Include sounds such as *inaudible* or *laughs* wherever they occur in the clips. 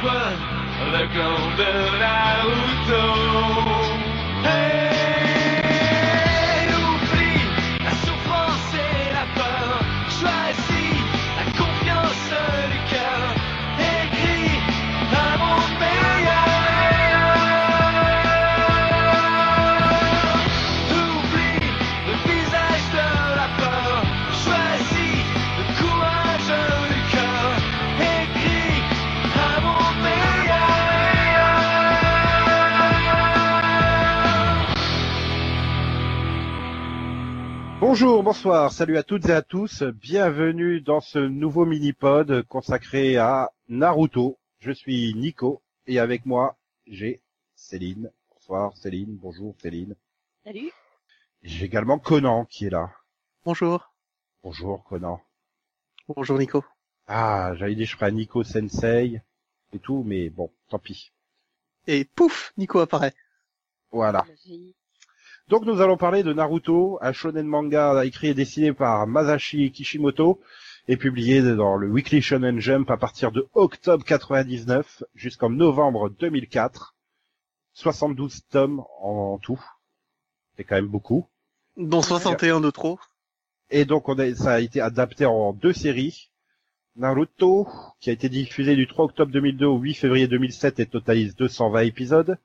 rejoins le clan de Bonjour, bonsoir, salut à toutes et à tous, bienvenue dans ce nouveau mini-pod consacré à Naruto. Je suis Nico et avec moi j'ai Céline. Bonsoir Céline, bonjour Céline. Salut. J'ai également Conan qui est là. Bonjour. Bonjour Conan. Bonjour Nico. Ah, j'avais dit je ferais un Nico Sensei et tout, mais bon, tant pis. Et pouf, Nico apparaît. Voilà. Donc nous allons parler de Naruto, un shonen manga écrit et dessiné par Masashi Kishimoto et publié dans le Weekly Shonen Jump à partir de octobre 99 jusqu'en novembre 2004. 72 tomes en tout. C'est quand même beaucoup. Dont 61 de trop. Et donc on a, ça a été adapté en deux séries. Naruto, qui a été diffusé du 3 octobre 2002 au 8 février 2007 et totalise 220 épisodes.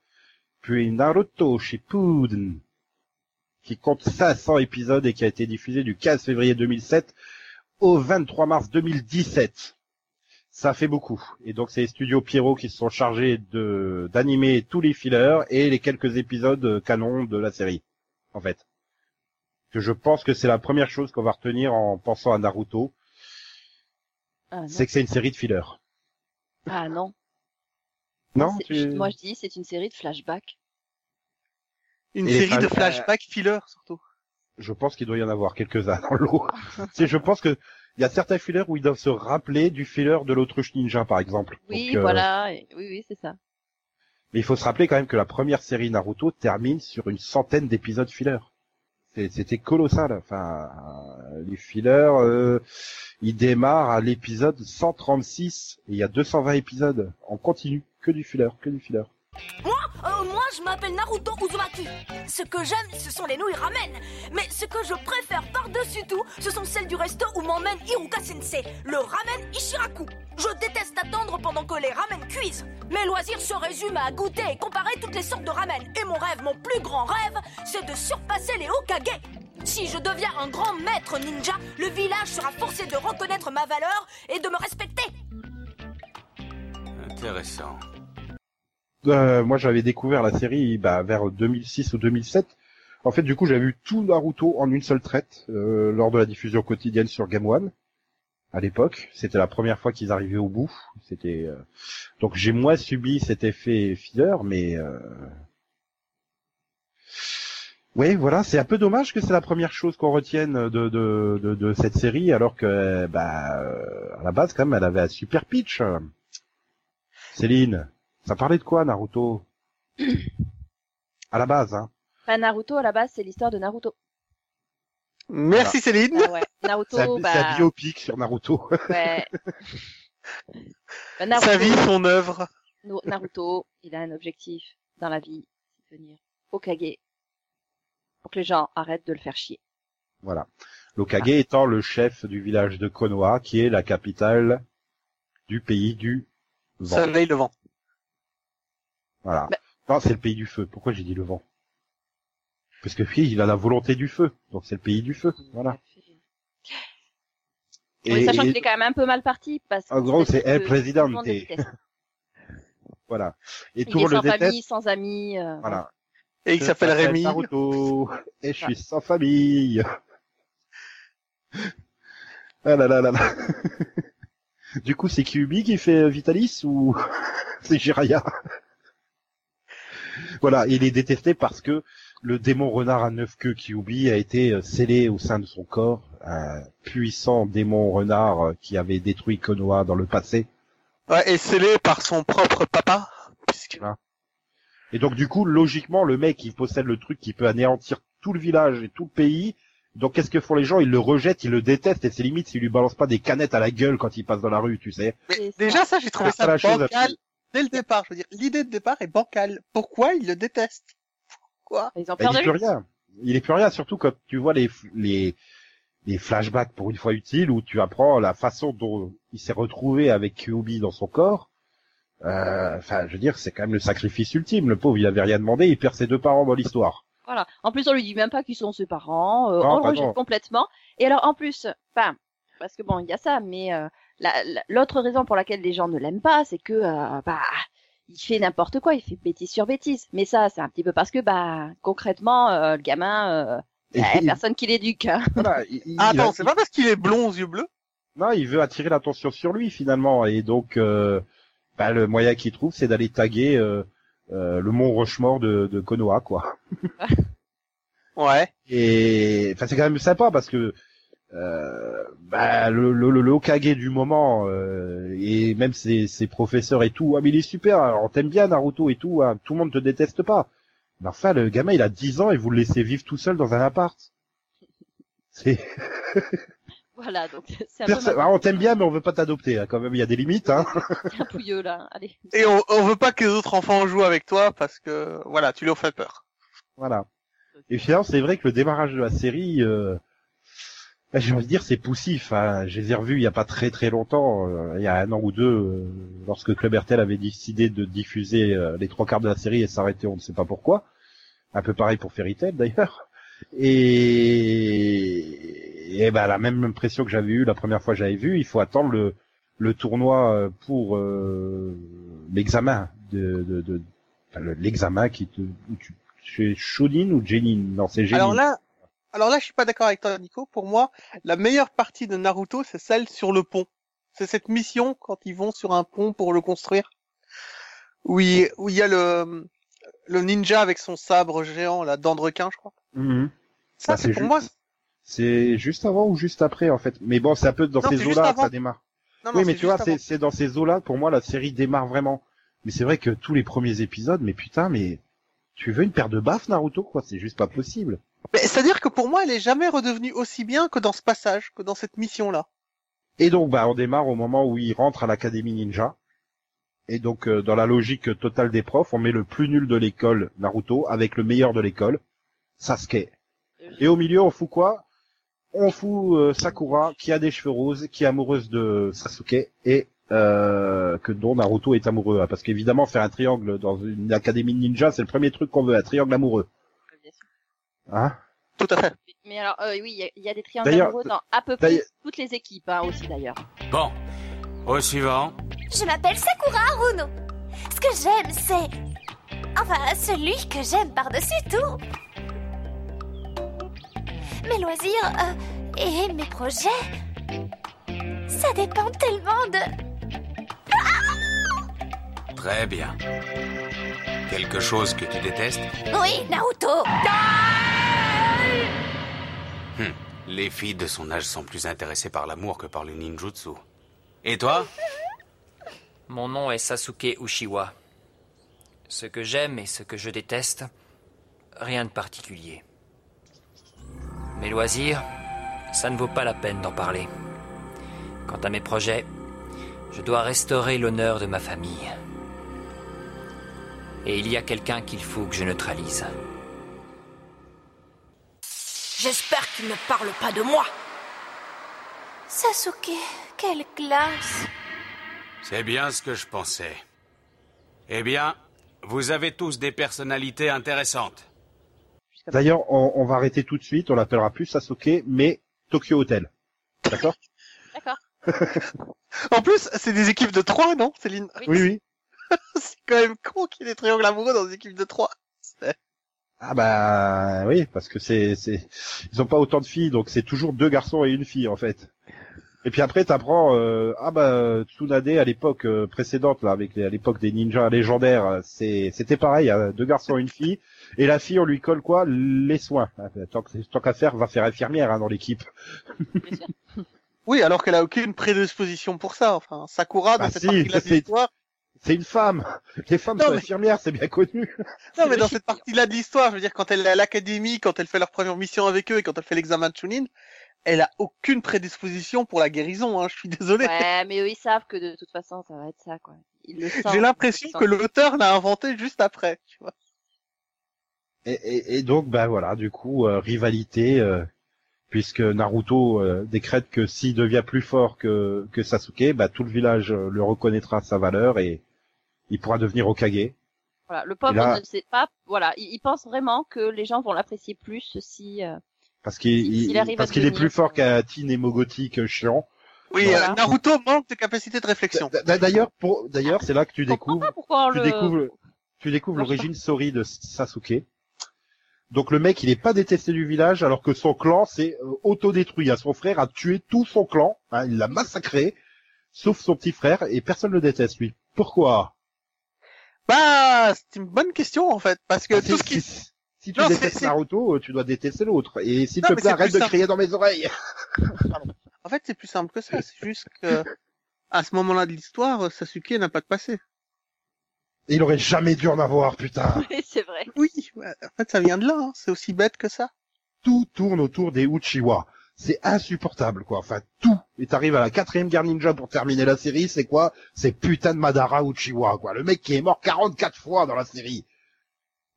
Puis Naruto Shippuden, qui compte 500 épisodes et qui a été diffusé du 15 février 2007 au 23 mars 2017. Ça fait beaucoup. Et donc c'est les studios Pierrot qui se sont chargés de d'animer tous les fillers et les quelques épisodes canons de la série, en fait. Que je pense que c'est la première chose qu'on va retenir en pensant à Naruto, Ah c'est que c'est une série de fillers. Ah non. Non tu- Moi je dis c'est une série de flashbacks. Une Et série de flash- flashbacks filler surtout. Je pense qu'il doit y en avoir quelques-uns dans l'eau. *laughs* C'est, je pense que il y a certains fillers où ils doivent se rappeler du filler de l'autruche ninja, par exemple. Oui, Donc, euh, voilà. Oui, oui, c'est ça. Mais il faut se rappeler quand même que la première série Naruto termine sur une centaine d'épisodes fillers. C'était colossal. Enfin, euh, les fillers, euh, ils démarrent à l'épisode 136 et il y a 220 épisodes en continu, que du filler, que du filler. Euh, moi, je m'appelle Naruto Uzumaki. Ce que j'aime, ce sont les nouilles ramen. Mais ce que je préfère par-dessus tout, ce sont celles du resto où m'emmène Iruka Sensei, le ramen Ishiraku. Je déteste attendre pendant que les ramen cuisent. Mes loisirs se résument à goûter et comparer toutes les sortes de ramen. Et mon rêve, mon plus grand rêve, c'est de surpasser les Hokage. Si je deviens un grand maître ninja, le village sera forcé de reconnaître ma valeur et de me respecter. Intéressant. Euh, moi, j'avais découvert la série bah, vers 2006 ou 2007. En fait, du coup, j'avais vu tout Naruto en une seule traite euh, lors de la diffusion quotidienne sur Game One. À l'époque, c'était la première fois qu'ils arrivaient au bout. C'était euh, donc j'ai moins subi cet effet filler, mais euh... oui, voilà, c'est un peu dommage que c'est la première chose qu'on retienne de, de, de, de cette série, alors que bah euh, à la base quand même, elle avait un super pitch. Céline, ça parlait de quoi Naruto *clears throat* À la base, hein. Enfin, Naruto à la base c'est l'histoire de Naruto. Merci Céline. Ah ouais. Naruto, c'est bah un biopic sur Naruto. ouais. *laughs* Bah, Sa vie, son œuvre. Naruto, il a un objectif dans la vie, c'est devenir Hokage. Pour que les gens arrêtent de le faire chier. voilà. L'Okage étant le chef du village de Konoha, qui est la capitale du pays du vent. Soleil levant. Voilà. Bah- Non, c'est le pays du feu. Pourquoi j'ai dit le vent? Parce que oui, il a la volonté du feu, donc c'est le pays du feu. Voilà. Oui, sachant et- qu'il est quand même un peu mal parti parce que En gros, c'est El le déteste. *laughs* voilà. Et Il tout est le monde sans déteste. famille, sans amis. euh, Voilà. Et il s'appelle Rémi. Naruto, *laughs* et je suis sans famille. *laughs* Ah là là là là. Du coup, c'est Kyubi qui fait Vitalis ou c'est Jiraya Voilà, il est détesté parce que le démon renard à neuf queues Kyubi a été euh, scellé au sein de son corps, un puissant démon renard euh, qui avait détruit Konoha dans le passé. Ouais, et scellé par son propre papa. Puisque... Et donc du coup, logiquement, le mec, il possède le truc qui peut anéantir tout le village et tout le pays. Donc qu'est-ce que font les gens? Ils le rejettent, ils le détestent et c'est limite s'ils lui balancent pas des canettes à la gueule quand il passe dans la rue, tu sais. Mais déjà, ça, j'ai trouvé C'est ça la chose bancal. Dès le départ. Je veux dire, l'idée de départ est bancale. Pourquoi il le déteste Pourquoi? Ils ont Bah, peur il est plus rien. Il est plus rien, surtout quand tu vois les, les, les flashbacks pour une fois utiles où tu apprends la façon dont il s'est retrouvé avec Kyubi dans son corps. Euh, Enfin, je veux dire, c'est quand même le sacrifice ultime. Le pauvre, il avait rien demandé, il perd ses deux parents dans l'histoire. Voilà. En plus, on lui dit même pas qui sont ses parents. euh, Non, on le rejette non. complètement. Et alors, en plus, enfin, parce que bon, il y a ça, mais euh, la- la- l'autre raison pour laquelle les gens ne l'aiment pas, c'est que euh, bah il fait n'importe quoi, il fait bêtise sur bêtise. Mais ça, c'est un petit peu parce que bah concrètement, euh, le gamin, euh, bah, y a il- personne qui l'éduque. hein. voilà, il- il- Ah, il a- Attends, c'est pas parce qu'il est blond aux yeux bleus? Non, il veut attirer l'attention sur lui finalement, et donc euh, bah, le moyen qu'il trouve, c'est d'aller taguer euh, euh, le mont Rochemort de, de Konoha, quoi. Ouais. Et enfin, c'est quand même sympa parce que euh, bah, le, le, le Hokage du moment euh, et même ses, ses professeurs et tout, ah mais il est super, on t'aime bien Naruto et tout, hein, tout le monde te déteste pas. Mais enfin, le gamin il a 10 ans et vous le laissez vivre tout seul dans un appart. *laughs* C'est *laughs* voilà, donc c'est Personne- ah, on t'aime bien mais on veut pas t'adopter, hein, quand même il y a des limites. Hein. *laughs* c'est un pouilleux là. Allez. Et on, on veut pas que les autres enfants jouent avec toi parce que, voilà, tu leur fais peur. Voilà. Et finalement, c'est vrai que le démarrage de la série, euh, j'ai envie de dire, c'est poussif. Hein. Je les ai revus il y a pas très très longtemps, euh, il y a un an ou deux, euh, lorsque Club RTL avait décidé de diffuser euh, les trois quarts de la série et s'arrêter, on ne sait pas pourquoi. Un peu pareil pour Fairy Tail d'ailleurs. Et, et ben, la même impression que j'avais eue la première fois que j'avais vu, il faut attendre le, le tournoi euh, pour euh, l'examen de, de, de l'examen qui te, tu, c'est Shonin ou Jenin? Non, c'est Jenin. Alors là, alors là, je suis pas d'accord avec toi, Nico. Pour moi, la meilleure partie de Naruto, c'est celle sur le pont. C'est cette mission quand ils vont sur un pont pour le construire. Où il, où il y a le, le ninja avec son sabre géant, la dent de requin, je crois. Mhm. Ça, Bah, c'est c'est pour moi. C'est juste avant ou juste après en fait? Mais bon, c'est un peu dans Non, ces eaux-là ça démarre. Non, non, oui, mais tu vois, c'est dans ces eaux-là pour moi la série démarre vraiment. Mais c'est vrai que tous les premiers épisodes, mais putain, mais tu veux une paire de baffes Naruto? Quoi C'est juste pas possible. C'est-à-dire que pour moi, elle est jamais redevenue aussi bien que dans ce passage, que dans cette mission-là. Et donc, bah, on démarre au moment où il rentre à l'académie ninja. Et donc, euh, dans la logique totale des profs, on met le plus nul de l'école, Naruto, avec le meilleur de l'école, Sasuke. Et au milieu, on fout quoi? On fout euh, Sakura, qui a des cheveux roses, qui est amoureuse de Sasuke, et euh, que dont Naruto est amoureux. hein. Parce qu'évidemment, faire un triangle dans une académie ninja, c'est le premier truc qu'on veut, un triangle amoureux. Hein Tout à fait. Mais alors, euh, oui, il y a- il y, a des triangles amoureux dans à peu près toutes les équipes hein, aussi d'ailleurs. Bon, au suivant. Je m'appelle Sakura Haruno. Ce que j'aime, c'est... Enfin, celui que j'aime par-dessus tout. Mes loisirs euh, et mes projets... Ça dépend tellement de... Très bien. Quelque chose que tu détestes? Oui, Naruto Hum, Les filles de son âge sont plus intéressées par l'amour que par le ninjutsu. Et toi? Mon nom est Sasuke Ushiwa. Ce que j'aime et ce que je déteste, rien de particulier. Mes loisirs, ça ne vaut pas la peine d'en parler. Quant à mes projets, je dois restaurer l'honneur de ma famille. Et il y a quelqu'un qu'il faut que je neutralise. J'espère qu'il ne parle pas de moi Sasuke, quelle classe C'est bien ce que je pensais. Eh bien, vous avez tous des personnalités intéressantes. D'ailleurs, on, on va arrêter tout de suite, on l'appellera plus Sasuke, mais Tokyo Hotel. D'accord? D'accord. *laughs* En plus, c'est des équipes de trois, non Céline? Oui, oui. *laughs* C'est quand même con qu'il y ait des triangles amoureux dans des équipes de trois. Ah bah oui, parce que c'est c'est ils ont pas autant de filles, donc c'est toujours deux garçons et une fille en fait. Et puis après t'apprends euh, ah bah Tsunade à l'époque euh, précédente là avec les- à l'époque des ninjas légendaires, c'est c'était pareil, hein, deux garçons et une fille et la fille on lui colle quoi? Les soins. Tant qu'à faire, va faire infirmière hein, dans l'équipe. Oui, alors qu'elle a aucune prédisposition pour ça. Enfin, Sakura, dans Bah cette si, partie-là de l'histoire, C'est une femme. Les femmes Non, sont mais- infirmières, c'est bien connu. *laughs* Non, mais dans cette partie-là de l'histoire, je veux dire, quand elle est à l'académie, quand elle fait leur première mission avec eux et quand elle fait l'examen de Chunin, elle a aucune prédisposition pour la guérison, hein, je suis désolé. Ouais, mais eux ils savent que de toute façon ça va être ça quoi. J'ai l'impression que l'auteur l'a inventé juste après, tu vois. Et, et, et donc, bah voilà, du coup, euh, rivalité, euh, puisque Naruto euh, décrète que s'il devient plus fort que, que Sasuke, bah tout le village euh, le reconnaîtra sa valeur et il pourra devenir Okage. Voilà, le pauvre Et là- ne sait pas. Voilà, il, il pense vraiment que les gens vont l'apprécier plus si. euh, Parce qu'il à parce qu'il est plus fort qu'un teen hémogotique euh, chiant. Oui, Voilà. euh, Naruto manque de capacité de réflexion. D'ailleurs, pour d'ailleurs, c'est là que tu je comprends découvres pas pourquoi on tu le. découvres, tu découvres l'origine sorry de Sasuke. Donc le mec, il est pas détesté du village, alors que son clan s'est euh, autodétruit. Hein. Son frère a tué tout son clan, hein, il l'a massacré, sauf son petit frère, et personne le déteste lui. Pourquoi? Bah, c'est une bonne question en fait, parce que Ah, tout si- ce qui, si, si tu Non, détestes Naruto, tu dois détester l'autre. Et s'il te plaît, arrête de simple. crier dans mes oreilles. en fait, c'est plus simple que ça. C'est juste que à ce moment-là de l'histoire, Sasuke n'a pas de passé. Il aurait jamais dû en avoir, putain. *laughs* Oui, c'est vrai. Oui, en fait, ça vient de là. hein. C'est aussi bête que ça. tout tourne autour des Uchiwa. C'est insupportable, quoi. Enfin, tout. Et t'arrives à la quatrième guerre ninja pour terminer la série, c'est quoi? C'est putain de Madara Uchiwa, quoi. Le mec qui est mort 44 fois dans la série.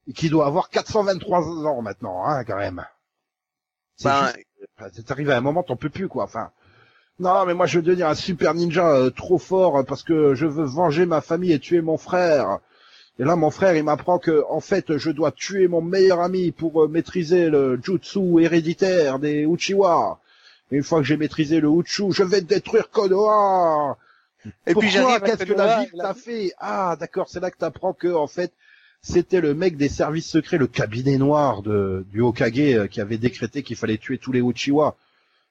Et qui doit avoir 423 ans maintenant, hein, quand même. C'est Ben, juste- arrivé à un moment, t'en peux plus, quoi. Enfin, non, mais moi, je veux devenir un super ninja euh, trop fort parce que je veux venger ma famille et tuer mon frère. Et là, mon frère, il m'apprend que, en fait, je dois tuer mon meilleur ami pour euh, maîtriser le jutsu héréditaire des Uchiwa. Et une fois que j'ai maîtrisé le Uchu, je vais détruire Konoha. et Pourquoi puis j'arrive Qu'est-ce que la ville t'a fait? Ah, d'accord, c'est là que t'apprends que, en fait, c'était le mec des services secrets, le cabinet noir de, du Hokage euh, qui avait décrété qu'il fallait tuer tous les Uchiwa.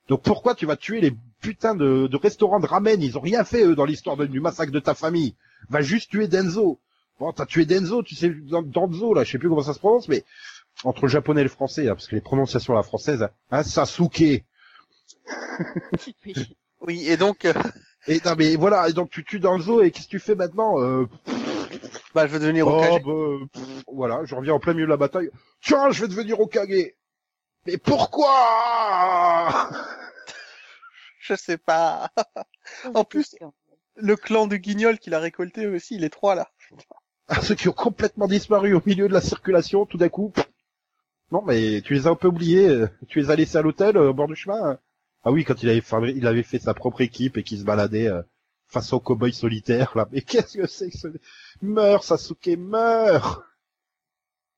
Donc pourquoi tu vas tuer les putains de, de restaurants de ramen? Ils ont rien fait, eux, dans l'histoire du massacre de ta famille. Va juste tuer Denzo. Bon, t'as tué Denzo, tu sais, Dan- Danzo, là, je sais plus comment ça se prononce, mais entre le japonais et le français, hein, parce que les prononciations à la française, hein, Sasuke. *laughs* Oui. Oui, et donc, euh, *laughs* Et non, mais voilà, et donc tu tues Danzo, et qu'est-ce que tu fais maintenant euh, bah, je vais devenir Oh, Hokage. bah, pff, voilà, je reviens en plein milieu de la bataille. Tiens, je vais devenir Okage. Mais pourquoi *laughs* Je sais pas. En plus- Le clan du Guignol qu'il a récolté aussi, les trois là. Ah, Ceux qui ont complètement disparu au milieu de la circulation, tout d'un coup. Non, mais tu les as un peu oubliés. euh, Tu les as laissés à l'hôtel, euh, au bord du chemin. hein. Ah oui, quand il avait, fabri- il avait fait sa propre équipe et qu'il se baladait euh, façon cow-boy solitaire, là. Mais qu'est-ce que c'est que ce... Meurs, Sasuke, meurs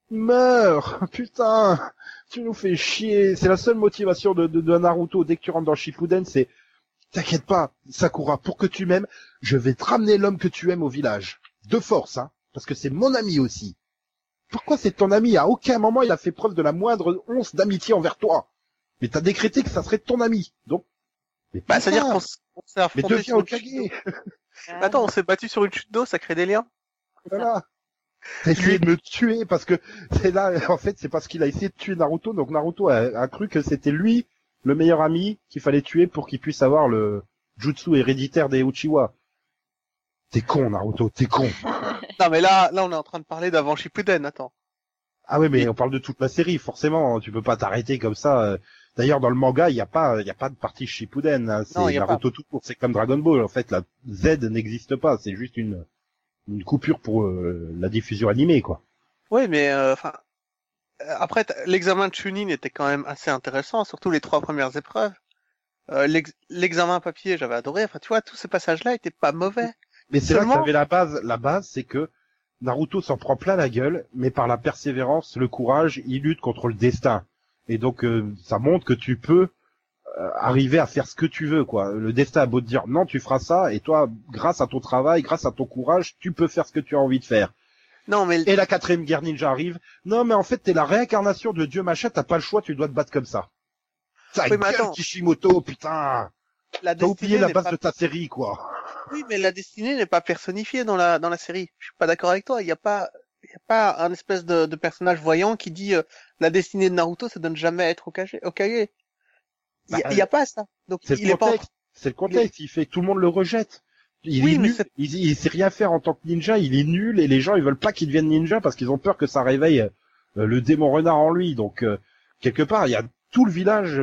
Meurs Putain Tu nous fais chier C'est la seule motivation de, de, de Naruto dès que tu rentres dans Shippuden, c'est T'inquiète pas, Sakura, pour que tu m'aimes, je vais te ramener l'homme que tu aimes au village. De force, hein, parce que c'est mon ami aussi. Pourquoi c'est ton ami? À aucun moment il a fait preuve de la moindre once d'amitié envers toi. Mais t'as décrété que ça serait ton ami. Donc, mais Bah, c'est-à-dire qu'on s'est mais affronté deviens chute d'eau. Okage. Attends, on s'est battu sur une chute d'eau, ça crée des liens. Voilà. T'as essayé de me tuer parce que c'est là, en fait, c'est parce qu'il a essayé de tuer Naruto. Donc Naruto a, a cru que c'était lui le meilleur ami qu'il fallait tuer pour qu'il puisse avoir le jutsu héréditaire des Uchiwa. T'es con, Naruto, t'es con. Non, mais là, là, on est en train de parler d'avant Shippuden, attends. Ah oui, mais on parle de toute la série, forcément. Tu peux pas t'arrêter comme ça. euh. D'ailleurs, dans le manga, il n'y a pas, il y a pas de partie Shippuden. hein. Non, C'est y a Naruto tout court. C'est comme Dragon Ball. En fait, la Z n'existe pas. C'est juste une, une coupure pour euh, la diffusion animée, quoi. Oui, mais, euh, enfin, euh, après, l'examen de Chunin était quand même assez intéressant, surtout les trois premières épreuves. Euh, l'ex- l'examen papier, j'avais adoré. Enfin, tu vois, tous ces passages-là étaient pas mauvais. Mais c'est là que t'avais la base. La base, c'est que Naruto s'en prend plein la gueule, mais par la persévérance, le courage, il lutte contre le destin. Et donc, euh, ça montre que tu peux euh, arriver à faire ce que tu veux, quoi. Le destin a beau te dire non, tu feras ça, et toi, grâce à ton travail, grâce à ton courage, tu peux faire ce que tu as envie de faire. Non, mais Et la quatrième guerre ninja arrive. Non, mais en fait, t'es la réincarnation de Dieu machin, t'as pas le choix, tu dois te battre comme ça. Ça Oui, gueule. Kishimoto, putain. T'as oublié la base pas... de ta série, quoi. Oui, mais la destinée n'est pas personnifiée dans la dans la série. Je suis pas d'accord avec toi. Il y a pas il y a pas un espèce de, de personnage voyant qui dit euh, la destinée de Naruto, ça donne jamais à être Okage. Okage. Il y, a- Bah, a pas ça. Donc C'est il le est pas. C'est le contexte. Il fait, tout le monde le rejette. Il Oui, est nul. Il, il sait rien faire en tant que ninja. Il est nul et les gens ils veulent pas qu'il devienne ninja parce qu'ils ont peur que ça réveille euh, le démon renard en lui. Donc euh, quelque part, il y a tout le village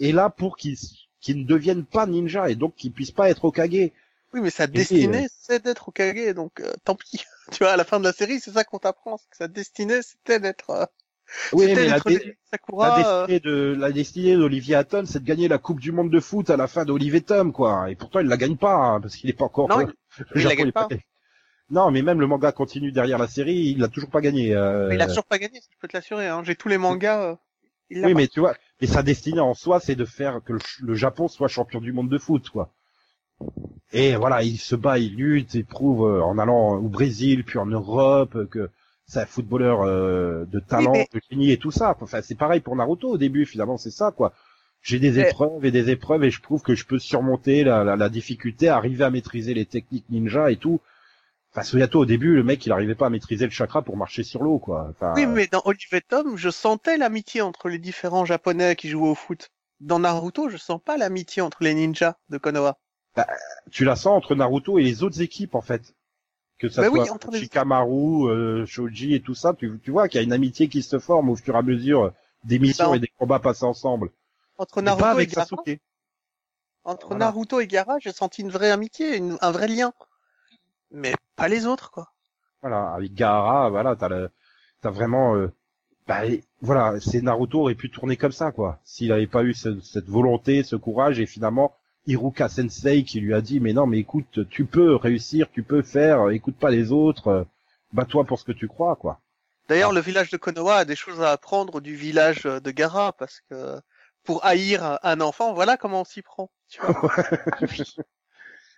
est là pour qu'il qu'il ne devienne pas ninja et donc qu'il puisse pas être Okage. Oui, mais sa destinée, c'est d'être Okage, donc euh, tant pis. *laughs* tu vois, à la fin de la série, c'est ça qu'on t'apprend, c'est que sa destinée, c'était d'être... euh, Oui, mais la, dé- Sakura. la euh, destinée de la destinée d'Olivier Hatton, c'est de gagner la Coupe du Monde de foot à la fin d'Olivier Tom, quoi. Et pourtant, il la gagne pas hein, parce qu'il est pas encore. Non, euh, il- la gagne pas. Non, mais même le manga continue derrière la série, il l'a toujours pas gagné. euh, Mais il a toujours pas gagné, je peux te l'assurer. Hein. J'ai tous les mangas. euh, il l'a Oui, pas. mais tu vois, mais sa destinée en soi, c'est de faire que le, le Japon soit champion du monde de foot, quoi. Et voilà, il se bat, il lutte, il prouve euh, en allant au Brésil, puis en Europe, euh, que c'est un footballeur euh, de talent, mais- de génie et tout ça. Enfin, c'est pareil pour Naruto au début, finalement, c'est ça, quoi. J'ai des Mais- épreuves et des épreuves et je prouve que je peux surmonter la, la, la difficulté, arriver à maîtriser les techniques ninja et tout. Enfin, Suyato, au début, le mec, il arrivait pas à maîtriser le chakra pour marcher sur l'eau, quoi. Enfin, Oui, mais dans Olivier Tom, je sentais l'amitié entre les différents japonais qui jouaient au foot. Dans Naruto, je sens pas l'amitié entre les ninjas de Konoha. Tu la sens entre Naruto et les autres équipes en fait. Que ça Bah oui, soit entre les- Shikamaru, euh, Shoji et tout ça, tu, tu vois qu'il y a une amitié qui se forme au fur et à mesure des missions Bah, et des combats passés ensemble. Entre pas Naruto et avec Gaara, Sasuke. entre Voilà. Naruto et Gaara, j'ai senti une vraie amitié, une- un vrai lien. Mais pas les autres, quoi. Voilà, avec Gaara, voilà, t'as le, t'as vraiment, euh, bah, voilà, c'est Naruto aurait pu tourner comme ça quoi, s'il avait pas eu ce- cette volonté, ce courage et finalement Iruka Sensei qui lui a dit mais non mais écoute, tu peux réussir, tu peux faire, écoute pas les autres, euh, bats-toi pour ce que tu crois quoi. D'ailleurs, Ah. le village de Konoha a des choses à apprendre du village euh, de Gaara, parce que pour haïr un- enfant, voilà comment on s'y prend. Tu vois. *laughs*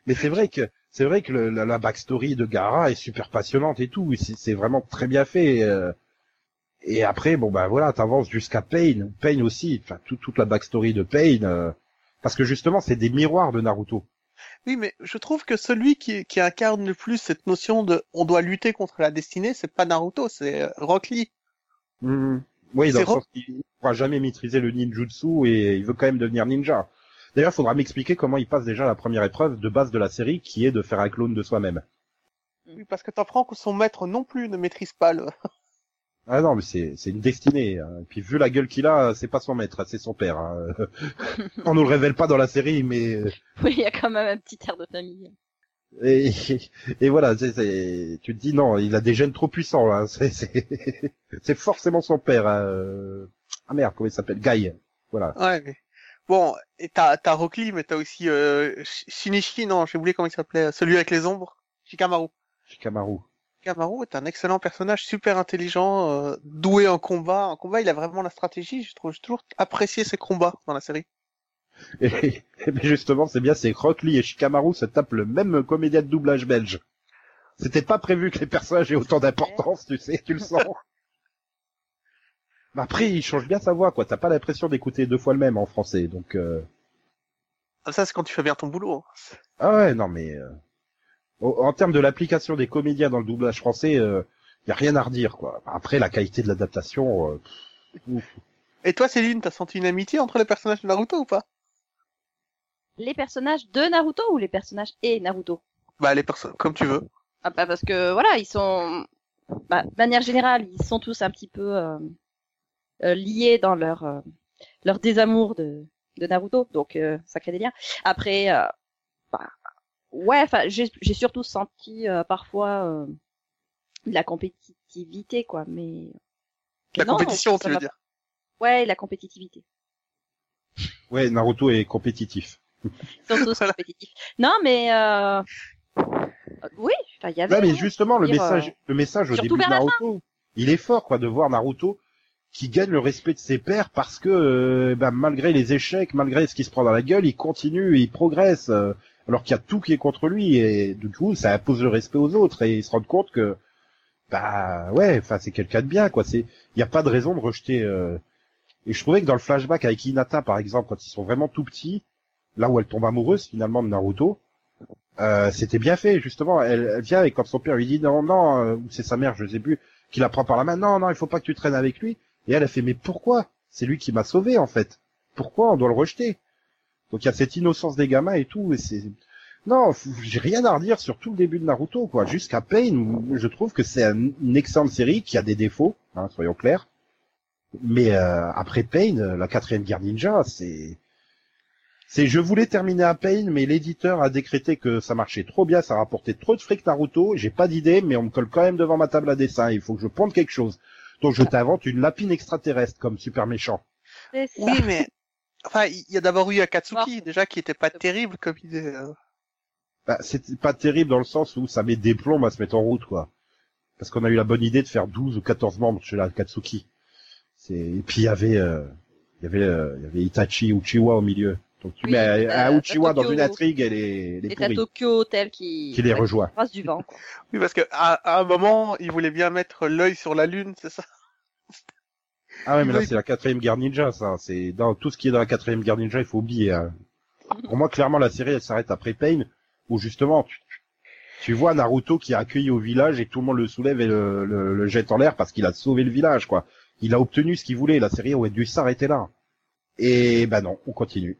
Mais c'est vrai que c'est vrai que le- la, la backstory de Gaara est super passionnante et tout. C'est vraiment très bien fait. euh. Et après, bon ben voilà, t'avances jusqu'à Pain. Pain aussi. Enfin, tout- toute la backstory de Pain. euh, parce que justement, c'est des miroirs de Naruto. Oui, mais je trouve que celui qui, qui incarne le plus cette notion de on doit lutter contre la destinée, c'est pas Naruto, c'est euh, Rock Lee. Mhm. Oui, dans C'est le sens qu'il pourra jamais maîtriser le ninjutsu et il veut quand même devenir ninja. D'ailleurs, il faudra m'expliquer comment il passe déjà la première épreuve de base de la série, qui est de faire un clone de soi-même. Oui, parce que t'apprends que son maître non plus ne maîtrise pas le. Ah non, mais c'est c'est une destinée. hein. Et puis vu la gueule qu'il a, c'est pas son maître, c'est son père. hein. *laughs* On nous le révèle pas dans la série, mais Oui, il y a quand même un petit air de famille. et, et voilà, c'est- c'est- tu te dis non, il a des gènes trop puissants. Là. C'est c'est- *laughs* c'est forcément son père. hein. Euh, Ah merde, comment il s'appelle? Guy. Voilà. Ouais, mais bon, et t'as t'as Rock Lee, mais t'as aussi euh, Sh- Shinichi, non, j'ai oublié comment il s'appelait, celui avec les ombres, Shikamaru. Shikamaru. Shikamaru est un excellent personnage, super intelligent, euh, doué en combat. En combat, il a vraiment la stratégie. Je trouve, j'ai toujours apprécié ses combats dans la série. *laughs* Et, et mais justement, c'est bien, c'est Rock Lee et Shikamaru se tapent le même comédien de doublage belge. C'était pas prévu que les personnages aient autant d'importance, tu sais, tu le sens. *laughs* Mais après, il change bien sa voix, quoi. T'as pas l'impression d'écouter deux fois le même en français, donc. Euh... Ah, Ça, c'est quand tu fais bien ton boulot. hein. Ah ouais, non mais euh, en termes de l'application des comédiens dans le doublage français, euh, y a rien à redire quoi. Après la qualité de l'adaptation, euh, ouf. Et toi, Céline, t'as senti une amitié entre les personnages de Naruto ou pas? Les personnages de Naruto ou les personnages et Naruto? Bah, les personnes, comme tu veux. Ah bah parce que voilà, ils sont, bah, de manière générale, ils sont tous un petit peu euh, euh, liés dans leur euh, leur désamour de de Naruto, donc euh, ça crée des liens. Après, ouais, enfin, j'ai j'ai surtout senti euh, parfois euh, la compétitivité, quoi, mais La Non, compétition, ça tu veux dire? ouais, la compétitivité. ouais, Naruto est compétitif. Tous Voilà. compétitifs. Non, mais euh... oui, enfin, il y avait. Ouais, mais justement, le dire, message, euh, le message au surtout début de Naruto, il est fort quoi de voir Naruto qui gagne le respect de ses pairs parce que euh, bah, malgré les échecs, malgré ce qui se prend dans la gueule, il continue, il progresse, euh, alors qu'il y a tout qui est contre lui et du coup ça impose le respect aux autres et il se rend compte que bah ouais, enfin c'est quelqu'un de bien quoi. C'est, il y a pas de raison de rejeter. euh, Et je trouvais que dans le flashback avec Hinata par exemple, quand ils sont vraiment tout petits, là où elle tombe amoureuse finalement de Naruto, euh, c'était bien fait justement. Elle, vient et quand son père lui dit non non, euh, c'est sa mère, je sais plus, qui la prend par la main, non non, il faut pas que tu traînes avec lui. Et elle a fait mais pourquoi? C'est lui qui m'a sauvé en fait. Pourquoi on doit le rejeter? Donc il y a cette innocence des gamins et tout. Et c'est non, j'ai rien à redire sur tout le début de Naruto quoi. Jusqu'à Pain, je trouve que c'est un- une excellente série qui a des défauts, hein, soyons clairs. Mais euh, après Pain, euh, la quatrième guerre ninja, c'est C'est je voulais terminer à Pain, mais l'éditeur a décrété que ça marchait trop bien, ça rapportait trop de fric Naruto, j'ai pas d'idée, mais on me colle quand même devant ma table à dessin, il faut que je ponde quelque chose. Donc je t'invente une lapine extraterrestre comme super méchant. Oui, mais enfin, il y a d'abord eu Akatsuki déjà qui était pas terrible comme idée. euh. Bah, c'était pas terrible dans le sens où ça met des plombs à se mettre en route, quoi. Parce qu'on a eu la bonne idée de faire 12 ou 14 membres chez la Katsuki. C'est, et puis il y avait, euh, il y avait, euh, il y avait Itachi Uchiwa au milieu. Donc tu Oui, mets un, t'as- un Uchiwa t'as dans une intrigue, elle est, elle est Et t'as pourrie. Tokyo Hotel qui, Qui les rejoint. Race du vent. quoi. Oui, parce que à, à un moment, il voulait bien mettre l'œil sur la lune, c'est ça? Ah ouais, mais là c'est la quatrième guerre ninja, ça. C'est dans tout ce qui est dans la quatrième guerre ninja, il faut oublier. hein. Pour moi, clairement, la série elle s'arrête après Pain, où justement tu, tu vois Naruto qui est accueilli au village et tout le monde le soulève et le, le, le jette en l'air parce qu'il a sauvé le village, quoi. Il a obtenu ce qu'il voulait. La série aurait dû s'arrêter là. Et bah non, on continue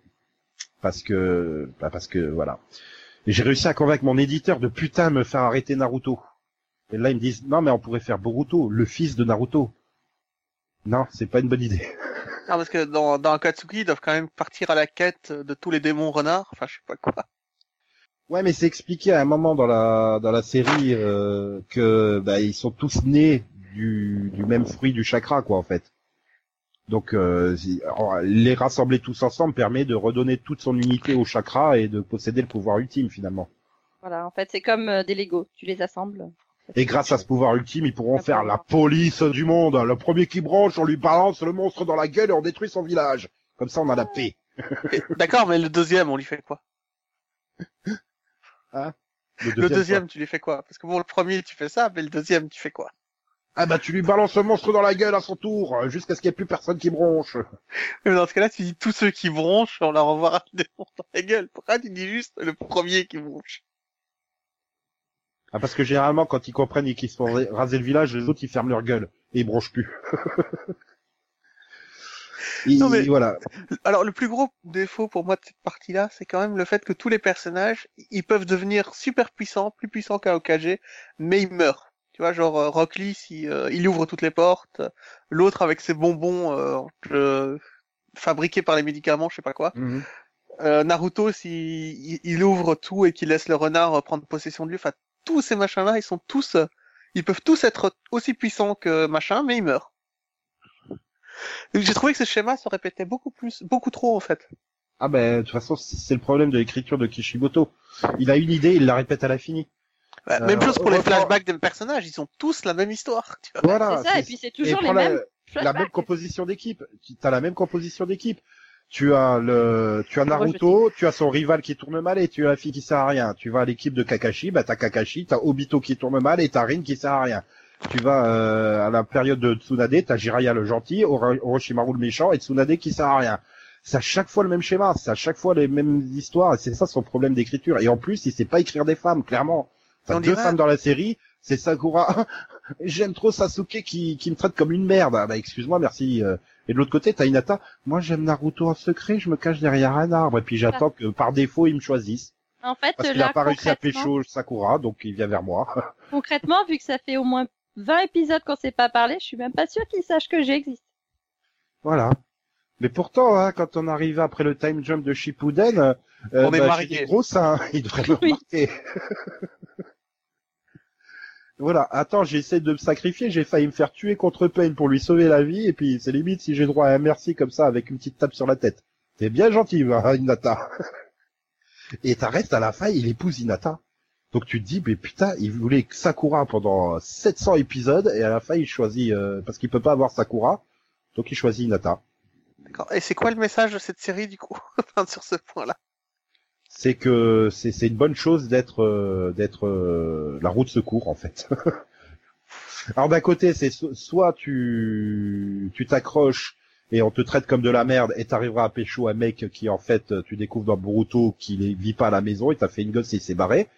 parce que, bah parce que voilà. J'ai réussi à convaincre mon éditeur de putain me faire arrêter Naruto. Et là ils me disent non mais on pourrait faire Boruto, le fils de Naruto. Non, c'est pas une bonne idée. Non, parce que dans, dans Akatsuki, ils doivent quand même partir à la quête de tous les démons renards, enfin je sais pas quoi. Ouais, mais c'est expliqué à un moment dans la dans la série euh, que bah, ils sont tous nés du du même fruit du chakra, quoi, en fait. Donc euh, les rassembler tous ensemble permet de redonner toute son unité au chakra et de posséder le pouvoir ultime finalement. Voilà, en fait, c'est comme euh, des Lego. Tu les assembles. Et grâce à ce pouvoir ultime, ils pourront faire la police du monde. Le premier qui branche, on lui balance le monstre dans la gueule et on détruit son village. Comme ça, on a la paix. D'accord, mais le deuxième, on lui fait quoi? Le deuxième, tu lui fais quoi? Parce que bon, le premier, tu fais ça, mais le deuxième, tu fais quoi? Ah bah tu lui balances le monstre dans la gueule à son tour, jusqu'à ce qu'il n'y ait plus personne qui bronche. Mais Dans ce cas-là, tu dis tous ceux qui bronchent, on leur envoie *laughs* un démon dans la gueule. Pourquoi tu dis juste le premier qui bronche? Ah, parce que généralement, quand ils comprennent et qu'ils se font ra- raser le village, les autres, ils ferment leur gueule. Et ils bronchent plus. Et *laughs* Non, mais- voilà. Alors, le plus gros défaut pour moi de cette partie-là, c'est quand même le fait que tous les personnages, ils peuvent devenir super puissants, plus puissants qu'un OKG, mais ils meurent. Tu vois, genre euh, Rock Lee, si, euh, il ouvre toutes les portes, l'autre avec ses bonbons euh, euh, fabriqués par les médicaments, je sais pas quoi. Mhm. Euh, Naruto, si il, il ouvre tout et qu'il laisse le renard prendre possession de lui, enfin tous ces machins-là, ils sont tous, ils peuvent tous être aussi puissants que machin, mais ils meurent. J'ai trouvé que ce schéma se répétait beaucoup plus, beaucoup trop en fait. Ah ben, de toute façon, c'est le problème de l'écriture de Kishimoto. Il a une idée, il la répète à Euh, même chose pour les flashbacks des personnages, ils ont tous la même histoire. Tu vois. Voilà. c'est ça, et puis c'est toujours les la- mêmes la même composition d'équipe. Tu as la même composition d'équipe. Tu as le, tu as Naruto, tu as son rival qui tourne mal et tu as la fille qui sert à rien. Tu vas à l'équipe de Kakashi, bah t'as Kakashi, t'as Obito qui tourne mal et t'as Rin qui sert à rien. Tu vas euh, à la période de Tsunade, t'as Jiraiya le gentil, Oro- Orochimaru le méchant et Tsunade qui sert à rien. C'est à chaque fois le même schéma, c'est à chaque fois les mêmes histoires et c'est ça son problème d'écriture. Et en plus, il sait pas écrire des femmes, clairement. T'as deux dirait- femmes dans la série, c'est Sakura. *laughs* J'aime trop Sasuke qui, qui me traite comme une merde. Ah bah excuse-moi, merci. Euh. Et de l'autre côté, t'as Hinata. Moi, j'aime Naruto en secret, je me cache derrière un arbre et puis j'attends que par défaut ils me choisissent En fait, parce qu'il a pas réussi à concrètement, pécho Sakura, donc il vient vers moi. *laughs* concrètement, vu que ça fait au moins 20 épisodes qu'on s'est pas parlé, je suis même pas sûre qu'il sache que j'existe. voilà. Mais pourtant, hein, quand on arrive après le time jump de Shippuden, euh, On est bah, mariés. gros seins, *laughs* il devrait le Oui. remarquer. *laughs* voilà. Attends, j'essaie de me sacrifier, j'ai failli me faire tuer contre Pain pour lui sauver la vie, et puis c'est limite si j'ai droit à un merci comme ça avec une petite tape sur la tête. T'es bien gentil, hein, *laughs* Hinata. et t'arrêtes à la fin, il épouse Hinata. Donc tu te dis, mais putain, il voulait Sakura pendant 700 épisodes, et à la fin il choisit, euh, parce qu'il peut pas avoir Sakura, donc il choisit Hinata. D'accord. Et c'est quoi le message de cette série du coup *laughs* sur ce point-là? C'est que c'est c'est une bonne chose d'être euh, d'être euh, la roue de secours en fait. *laughs* Alors d'un côté, c'est so- soit tu tu t'accroches et on te traite comme de la merde et t'arriveras à pécho un mec qui en fait tu découvres dans Boruto qu'il vit pas à la maison et t'as fait une gosse et il s'est barré.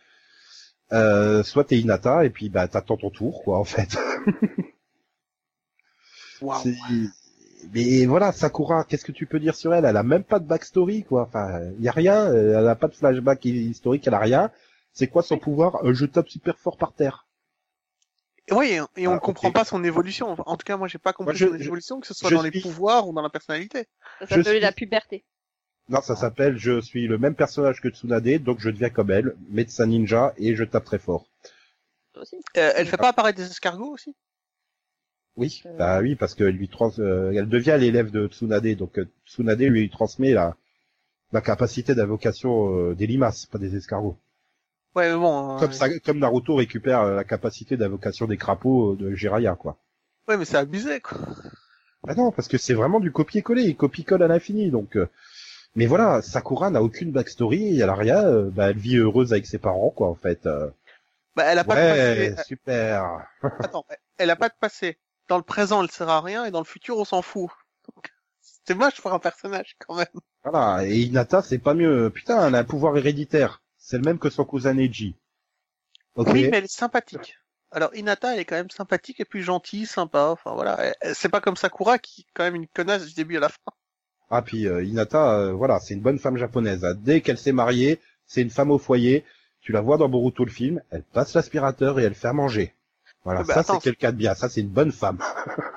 Euh, soit t'es Hinata et puis bah t'attends ton tour quoi en fait. *laughs* Waouh. Mais voilà, Sakura, qu'est-ce que tu peux dire sur elle? Elle a même pas de backstory, quoi. Enfin, il y a rien. Elle a pas de flashback historique, elle a rien. C'est quoi son pouvoir? Euh, Je tape super fort par terre. Oui, et- on Ah, ne comprend ok. pas son évolution. En tout cas, moi, j'ai pas compris Moi, je- son je- évolution, que ce soit dans les pouvoirs ou dans la personnalité. Ça Je s'appelait suis- la puberté. Non, ça s'appelle Je suis le même personnage que Tsunade, donc je deviens comme elle, médecin ninja, et je tape très fort. Aussi. Euh, elle fait pas apparaître des escargots aussi? Oui, Euh. bah oui, parce qu'elle lui trans, euh, elle devient l'élève de Tsunade, donc euh, Tsunade lui transmet la, la capacité d'invocation euh, des limaces, pas des escargots. Ouais, mais bon. Comme ça, comme Naruto récupère la capacité d'invocation des crapauds de Jiraiya, quoi. Ouais, mais c'est abusé, quoi. Ah non, parce que c'est vraiment du copier-coller, il copie-colle à l'infini, donc. euh, Mais voilà, Sakura n'a aucune backstory, elle a rien, bah, elle vit heureuse avec ses parents, quoi, en fait. euh. Bah, elle a pas de passé. super. Attends, elle a pas de passé. Dans le présent, elle sert à rien, et dans le futur, on s'en fout. C'est moche pour un personnage, quand même. Voilà, et Hinata, c'est pas mieux. Putain, elle a un pouvoir héréditaire. C'est le même que son cousin Neji. Ok. Oui, mais elle est sympathique. Alors, Hinata, elle est quand même sympathique et puis gentille, sympa. Enfin, voilà. C'est pas comme Sakura, qui est quand même une connasse du début à la fin. Ah, puis euh, Hinata, euh, voilà, c'est une bonne femme japonaise. hein. Dès qu'elle s'est mariée, c'est une femme au foyer. Tu la vois dans Boruto le film, elle passe l'aspirateur et elle fait à manger. Voilà, Ah bah, ça c'est quelqu'un de bien. Ça c'est une bonne femme.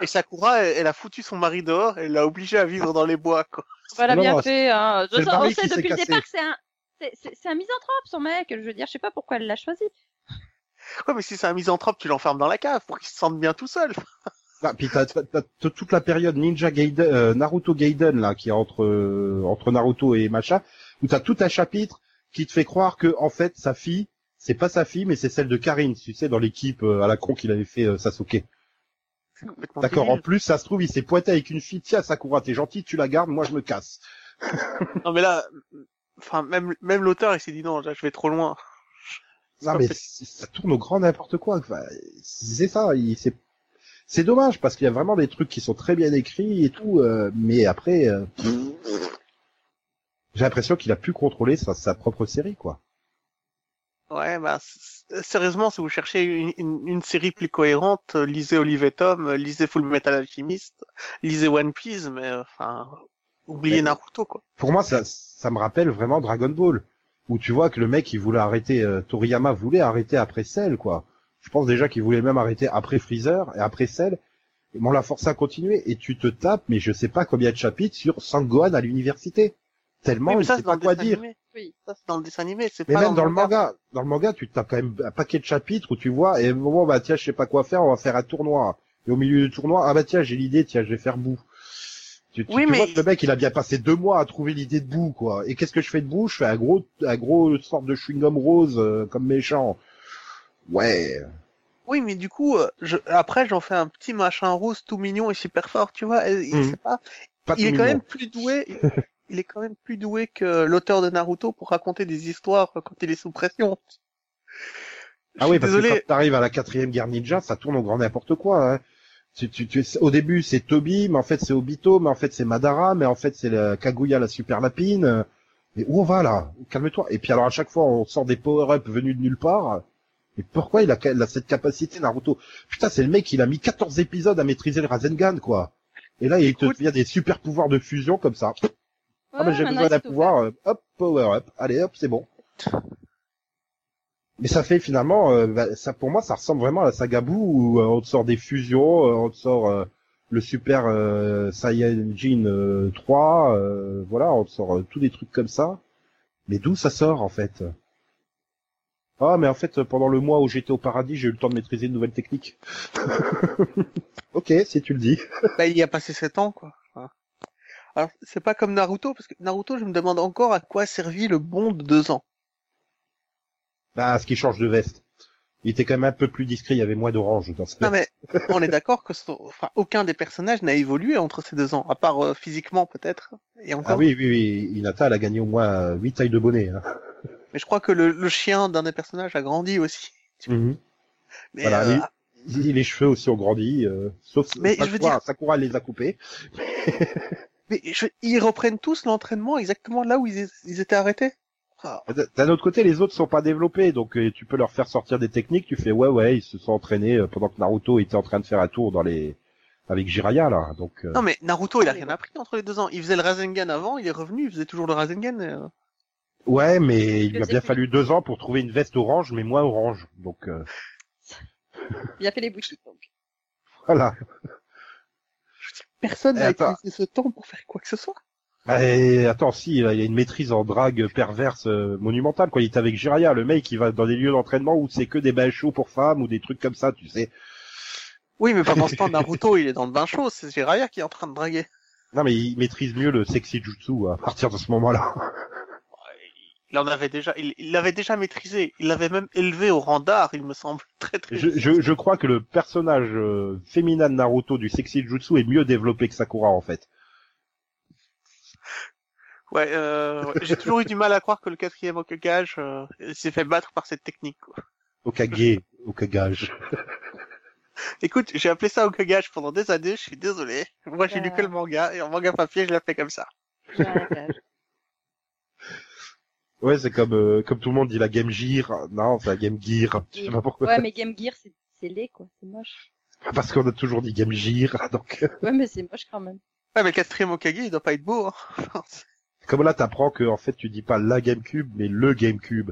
Et Sakura, elle, elle a foutu son mari dehors, elle l'a obligé à vivre dans les bois, quoi. Voilà, Non, bien non, fait. Hein. c'est le on sait depuis le départ que c'est un, c'est- c'est c'est un misanthrope, son mec. Je veux dire, je sais pas pourquoi elle l'a choisi. Ouais, mais si c'est un misanthrope, tu l'enfermes dans la cave pour qu'il se sente bien tout seul. Ah, puis t'as, t'as- t'as toute la période Ninja Gaiden, euh, Naruto Gaiden là, qui est entre euh, entre Naruto et Macha, où t'as tout un chapitre qui te fait croire que en fait sa fille, c'est pas sa fille, mais c'est celle de Karine, tu sais, dans l'équipe euh, à la con qu'il avait fait euh, Sasuke. D'accord. En plus, ça se trouve, il s'est pointé avec une fille. Tiens, Sakura, t'es gentil, tu la gardes, moi je me casse. *laughs* Non, mais là, enfin, même, même l'auteur, il s'est dit non, là, je vais trop loin. Non mais ça tourne au grand n'importe quoi. Enfin, c'est ça. Il, c'est, c'est dommage parce qu'il y a vraiment des trucs qui sont très bien écrits et tout, euh, mais après, euh, j'ai l'impression qu'il a pu contrôler sa, sa propre série, quoi. Ouais, bah, sérieusement, si vous cherchez une, une, une série plus cohérente, euh, lisez Olive et Tom, euh, lisez Full Metal Alchemist, lisez One Piece, mais, euh, enfin, oubliez Mais- Naruto, quoi. Pour moi, ça, ça me rappelle vraiment Dragon Ball, où tu vois que le mec, il voulait arrêter, euh, Toriyama voulait arrêter après Cell, quoi. Je pense déjà qu'il voulait même arrêter après Freezer et après Cell. Et on l'a forcé à continuer. Et tu te tapes, mais je sais pas combien de chapitres sur Sangohan à l'université. Tellement Oui, mais il ça, sait c'est dans pas quoi dire. animé. Oui. Ça, c'est dans le dessin animé, c'est Mais pas même dans le manga, dans le manga, tu tapes quand même un paquet de chapitres où tu vois, et bon, bah tiens, je sais pas quoi faire, on va faire un tournoi. Et au milieu du tournoi, ah bah tiens, j'ai l'idée, tiens, je vais faire boue. Tu, tu- Oui, tu mais- vois que le mec, il a bien passé deux mois à trouver l'idée de boue, quoi. Et qu'est-ce que je fais de boue? Je fais un gros, un gros sorte de chewing-gum rose, euh, comme méchant. Ouais. Oui, mais du coup, euh, je, après, j'en fais un petit machin rose tout mignon et super fort, tu vois. et- c'est pas, Pas il est quand même plus doué. *laughs* il est quand même plus doué que l'auteur de Naruto pour raconter des histoires quand il est sous pression. Ah oui, parce désolé. que quand t'arrives à la quatrième guerre ninja, ça tourne au grand n'importe quoi. Hein. Tu, tu, tu, au début, c'est Toby, mais en fait, c'est Obito, mais en fait, c'est Madara, mais en fait, c'est la Kaguya, la super lapine. Mais où on va, là? Calme-toi. Et puis alors, à chaque fois, on sort des power-up venus de nulle part. Mais pourquoi il a, il a cette capacité, Naruto? Putain, c'est le mec, il a mis 14 épisodes à maîtriser le Rasengan, quoi. Et là, il te Écoute- devient des super pouvoirs de fusion, comme ça. Ah, mais Ouais, j'ai besoin d'un pouvoir, euh, hop, power up, allez hop, c'est bon. Mais ça fait finalement, euh, bah, ça pour moi, ça ressemble vraiment à la saga Buu où euh, on te sort des fusions, euh, on te sort euh, le super euh, Saiyajin euh, 3, euh, voilà, on te sort euh, tous des trucs comme ça. Mais d'où ça sort en fait? Ah, mais en fait, pendant le mois où j'étais au paradis, j'ai eu le temps de maîtriser une nouvelle technique. *laughs* ok, si tu le dis. Bah, il y a passé sept ans, quoi. Alors, c'est pas comme Naruto, parce que Naruto, je me demande encore à quoi servit le bond de deux ans. Bah, ce qui change de veste. Il était quand même un peu plus discret, il y avait moins d'orange dans ce Non, mais on est d'accord que son- enfin, aucun des personnages n'a évolué entre ces deux ans, à part euh, physiquement peut-être. Et encore. Ah oui, oui, oui, Hinata, elle a gagné au moins 8 tailles de bonnet. Hein. Mais je crois que le, le chien d'un des personnages a grandi aussi. *laughs* Mhm. Mais, Voilà, euh, les, les cheveux aussi ont grandi, euh, sauf Mais Sakura, je veux dire- Sakura elle les a coupés. *laughs* mais je- ils reprennent tous l'entraînement exactement là où ils, ils étaient arrêtés. Ah, D'un autre côté, les autres sont pas développés, donc euh, tu peux leur faire sortir des techniques. Tu fais ouais, ouais, ils se sont entraînés euh, pendant que Naruto était en train de faire un tour dans les avec Jiraiya là. Donc euh, Non mais Naruto il a rien appris entre les deux ans. Il faisait le Rasengan avant, il est revenu, il faisait toujours le Rasengan. euh. ouais, mais il lui a bien fallu deux ans pour trouver une veste orange, mais moins orange. Donc euh, Il a fait les boutiques, donc. voilà. Personne n'a utilisé ce temps pour faire quoi que ce soit. Et attends, si, il y a une maîtrise en drague perverse euh, monumentale. Quoi. Il est avec Jiraya, le mec, il va dans des lieux d'entraînement où c'est que des bains chauds pour femmes ou des trucs comme ça, tu sais. Oui, mais pendant ce temps, *laughs* Naruto, il est dans le bain chaud, c'est Jiraiya qui est en train de draguer. Non, mais il maîtrise mieux le sexy jutsu à partir de ce moment-là. Il en avait déjà, il il l'avait déjà maîtrisé. Il l'avait même élevé au rang d'art, il me semble. *laughs* Très très. Je, je, je crois que le personnage euh, féminin de Naruto du sexy jutsu est mieux développé que Sakura en fait. Ouais, euh, ouais, j'ai toujours eu du mal à croire que le quatrième Okage euh, s'est fait battre par cette technique. Quoi. Okage, Okagage. *laughs* Écoute, j'ai appelé ça Okage pendant des années. Je suis désolé. Moi, j'ai lu que le manga et en manga papier, je l'ai fait comme ça. Ouais, c'est comme euh, comme tout le monde dit la Game Gear. Non, c'est la Game Gear. Je sais pas pourquoi. Ouais, mais Game Gear, c'est c'est laid, quoi. C'est moche. Parce qu'on a toujours dit Game Gear, *laughs* donc. Ouais, mais c'est moche quand même. Ouais, mais le quatrième Okage, il doit pas être beau. Hein. *laughs* Comme là, t'apprends que en fait, tu dis pas la GameCube, mais le GameCube.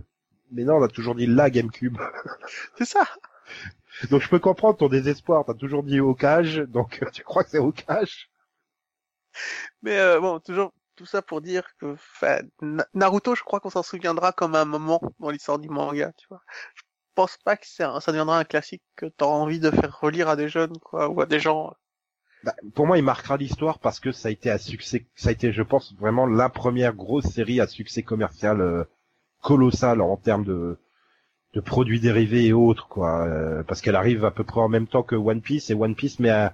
Mais non, on a toujours dit la GameCube. *laughs* c'est ça. Donc je peux comprendre ton désespoir. T'as toujours dit Okage, donc tu crois que c'est Okage? Mais euh, bon, toujours tout ça pour dire que Naruto, je crois qu'on s'en souviendra comme un moment dans l'histoire du manga, tu vois. Je pense pas que ça, ça deviendra un classique que t'auras envie de faire relire à des jeunes, quoi, ou à des gens. Bah, pour moi, il marquera l'histoire parce que ça a été un succès. Ça a été, je pense, vraiment la première grosse série à succès commercial euh, colossal en termes de de produits dérivés et autres, quoi. Euh, parce qu'elle arrive à peu près en même temps que One Piece et One Piece, mais à,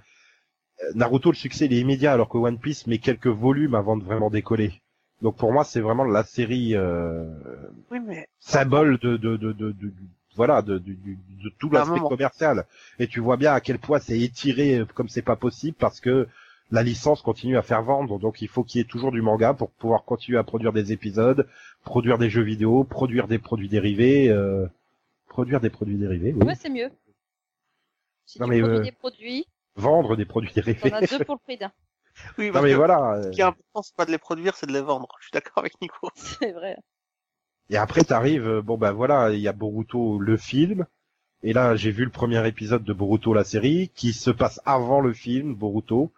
Naruto, le succès il est immédiat, alors que One Piece met quelques volumes avant de vraiment décoller. Donc pour moi, c'est vraiment la série euh, Oui, mais symbole de, de, de, de, de- voilà, de, de, de- de tout l'aspect commercial. Et tu vois bien à quel point c'est étiré euh, comme c'est pas possible parce que la licence continue à faire vendre. Donc il faut qu'il y ait toujours du manga pour pouvoir continuer à produire des épisodes, produire des jeux vidéo, produire des produits dérivés, euh, produire des produits dérivés, oui. Ouais, c'est mieux. Si Non, tu mais, produis euh, des produits, vendre des produits dérivés. t'en as deux pour le prix d'un. oui, non mais que voilà. euh, ce qui est important, c'est pas de les produire, c'est de les vendre. Je suis d'accord avec Nico. *laughs* C'est vrai. Et après, t'arrives, euh, bon ben voilà, il y a Boruto le film. Et là, j'ai vu le premier épisode de Boruto la série, qui se passe avant le film Boruto.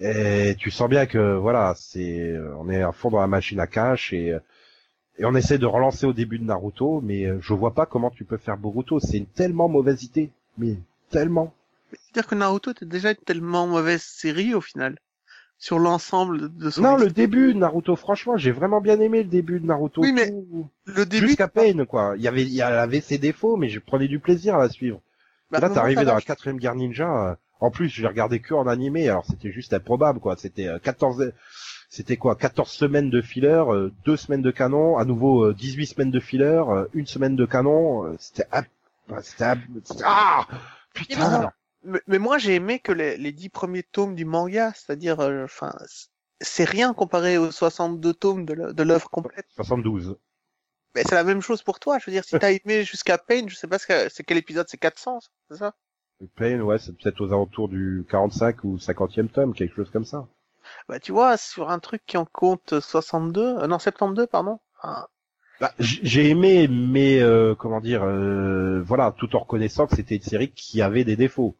Et tu sens bien que voilà, c'est, euh, on est à fond dans la machine à cash et euh, et on essaie de relancer au début de Naruto, mais euh, je vois pas comment tu peux faire Boruto. C'est une tellement mauvaise idée, mais tellement. C'est-à-dire que Naruto était déjà une tellement mauvaise série au final. Sur l'ensemble de son Non, le début de Naruto, franchement, j'ai vraiment bien aimé le début de Naruto. Oui, mais Tout- Le début. jusqu'à peine quoi. Il y avait, il y avait ses défauts, mais je prenais du plaisir à la suivre. bah, là, t'es arrivé dans la quatrième guerre ninja. euh, En plus, j'ai regardé que en animé, alors c'était juste improbable, quoi. C'était euh, 14, c'était quoi, 14 semaines de filler, euh, deux semaines de canon, à nouveau euh, 18 semaines de filler, euh, une semaine de canon. euh, C'était, c'était- ah, putain. Mais, mais moi, j'ai aimé que les, les dix premiers tomes du manga, c'est-à-dire, euh, enfin, c'est rien comparé aux 62 tomes de l'œ- de l'œuvre complète. 72. Mais c'est la même chose pour toi. Je veux dire, si t'as aimé jusqu'à Pain, je sais pas ce que- c'est quel épisode, c'est 400, c'est ça? Pain, ouais, c'est peut-être aux alentours du 45 ou 50e tome, quelque chose comme ça. Bah, tu vois, sur un truc qui en compte 62, euh, non, 72, pardon. Enfin, Bah, j'ai aimé, mais euh, comment dire, euh, voilà, tout en reconnaissant que c'était une série qui avait des défauts.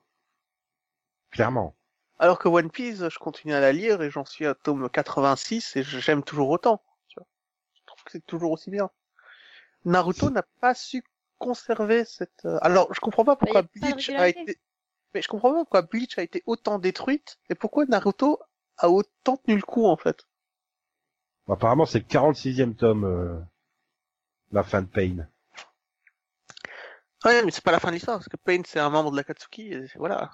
Clairement. alors que One Piece, je continue à la lire et j'en suis à tome 86 et j'aime toujours autant. Tu vois. Je trouve que c'est toujours aussi bien. Naruto n'a pas su conserver cette. euh, Alors, je comprends pas pourquoi Bah, a de Bleach a été. Mais je comprends pas pourquoi Bleach a été autant détruite et pourquoi Naruto a autant tenu le coup en fait. Apparemment, c'est le 46e tome, euh, la fin de Pain. Ouais, mais c'est pas la fin de l'histoire parce que Pain c'est un membre de la Katsuki. Et voilà.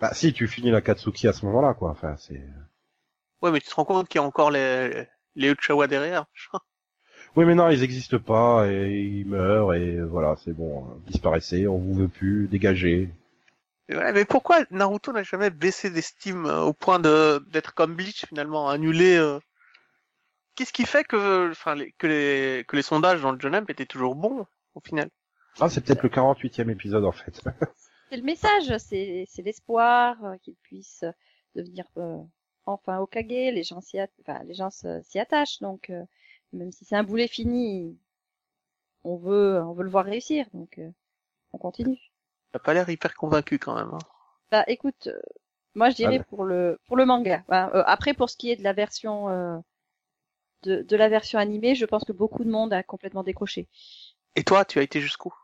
Bah si, tu finis la Katsuki à ce moment-là, quoi. Enfin, c'est. Ouais, mais tu te rends compte qu'il y a encore les les Uchiwa derrière. Oui, mais non, ils existent pas et ils meurent et voilà, c'est bon, euh, disparaissez, on vous veut plus, dégagez. Mais, voilà, mais pourquoi Naruto n'a jamais baissé d'estime euh, au point de d'être comme Bleach finalement, annulé euh... Qu'est-ce qui fait que, enfin, les, que les que les sondages dans le Jump étaient toujours bons au final? Ah, c'est peut-être le 48e épisode en fait. *laughs* C'est le message, c'est c'est l'espoir euh, qu'il puisse devenir euh, enfin Okage. Les gens s'y, enfin, les gens s'y attachent, donc euh, même si c'est un boulet fini, on veut, on veut le voir réussir, donc euh, on continue. Il a pas l'air hyper convaincu quand même. Hein. Bah écoute, euh, Moi, je dirais Ah. pour le pour le manga. Hein, euh, après, pour ce qui est de la version euh, de, de la version animée, je pense que beaucoup de monde a complètement décroché Et toi, tu as été jusqu'où? euh,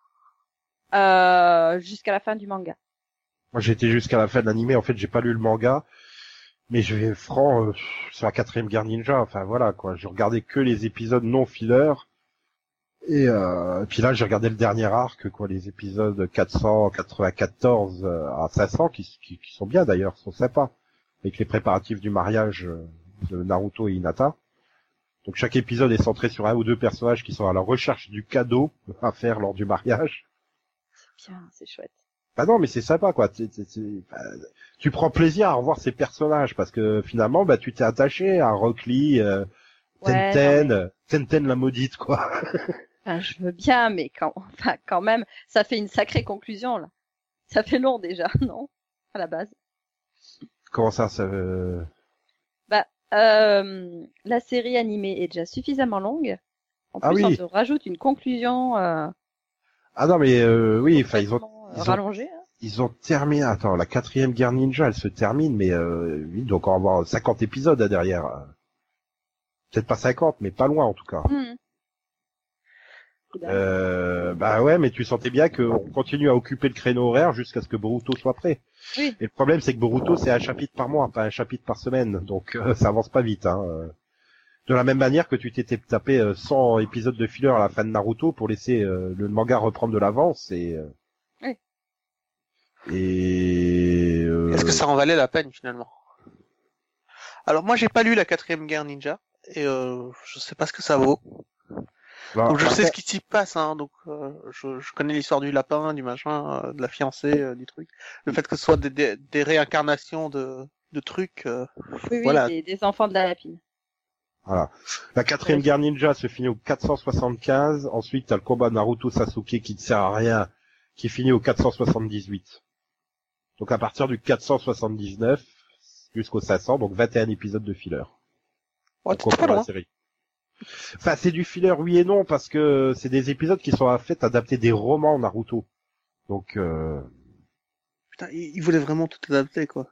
jusqu'à la fin du manga. Moi, été jusqu'à la fin de l'animé. En fait, j'ai pas lu le manga, mais je vais franc euh, sur la quatrième guerre ninja. Enfin voilà quoi. Je regardais que les épisodes non filler. Et euh, puis là, j'ai regardé le dernier arc, quoi, les épisodes 494 euh, à 500, qui, qui, qui sont bien d'ailleurs, sont sympas, avec les préparatifs du mariage euh, de Naruto et Hinata. Donc chaque épisode est centré sur un ou deux personnages qui sont à la recherche du cadeau à faire lors du mariage. C'est chouette. Bah non, mais c'est sympa, quoi. C'est- bah, tu prends plaisir à revoir ces personnages parce que finalement, bah, tu t'es attaché à Rock Lee, euh, Ouais, Tenten, euh, Tenten la maudite, quoi. Enfin, *laughs* je veux bien, mais quand, enfin, quand même, ça fait une sacrée conclusion là. Ça fait long déjà, *laughs* non À la base. Comment ça, ça euh, Euh, la série animée est déjà suffisamment longue. En Ah plus, on te rajoute une conclusion euh, Ah non, mais euh, oui, enfin, ils ont, euh, ils ont- rallongée. hein. ils ont terminé. Attends, la quatrième guerre ninja, elle se termine, mais euh, il doit encore avoir 50 épisodes là, derrière. Peut-être pas 50, mais pas loin en tout cas. Hmm. Ben, Euh, bah ouais, mais tu sentais bien qu'on continue à occuper le créneau horaire jusqu'à ce que Boruto soit prêt. Oui. Et le problème, c'est que Boruto, c'est un chapitre par mois, pas un chapitre par semaine, donc euh, *laughs* ça avance pas vite. Hein. Euh. De la même manière que tu t'étais tapé euh, 100 épisodes de filler à la fin de Naruto pour laisser euh, le manga reprendre de l'avance et. euh, Oui. Et. euh, Est-ce que ça en valait la peine finalement? Alors moi, j'ai pas lu la quatrième guerre ninja et euh, je sais pas ce que ça vaut. bah, Donc je après- sais ce qui s'y passe, hein, donc euh, je, je connais l'histoire du lapin, du machin, euh, de la fiancée, euh, du truc. Le fait que ce soit des, des, des réincarnations de, de trucs, euh, oui, oui, voilà. des, des enfants de la lapine. Voilà. La quatrième guerre ninja se finit au 475. Ensuite, t'as le combat Naruto Sasuke qui ne sert à rien, qui finit au 478. Donc à partir du 479 jusqu'au 500, donc 21 épisodes de filler. ouais, la série. Enfin, c'est du filler, oui et non, parce que c'est des épisodes qui sont en fait adaptés des romans Naruto. Donc, euh... Putain, ils voulaient vraiment tout adapter, quoi.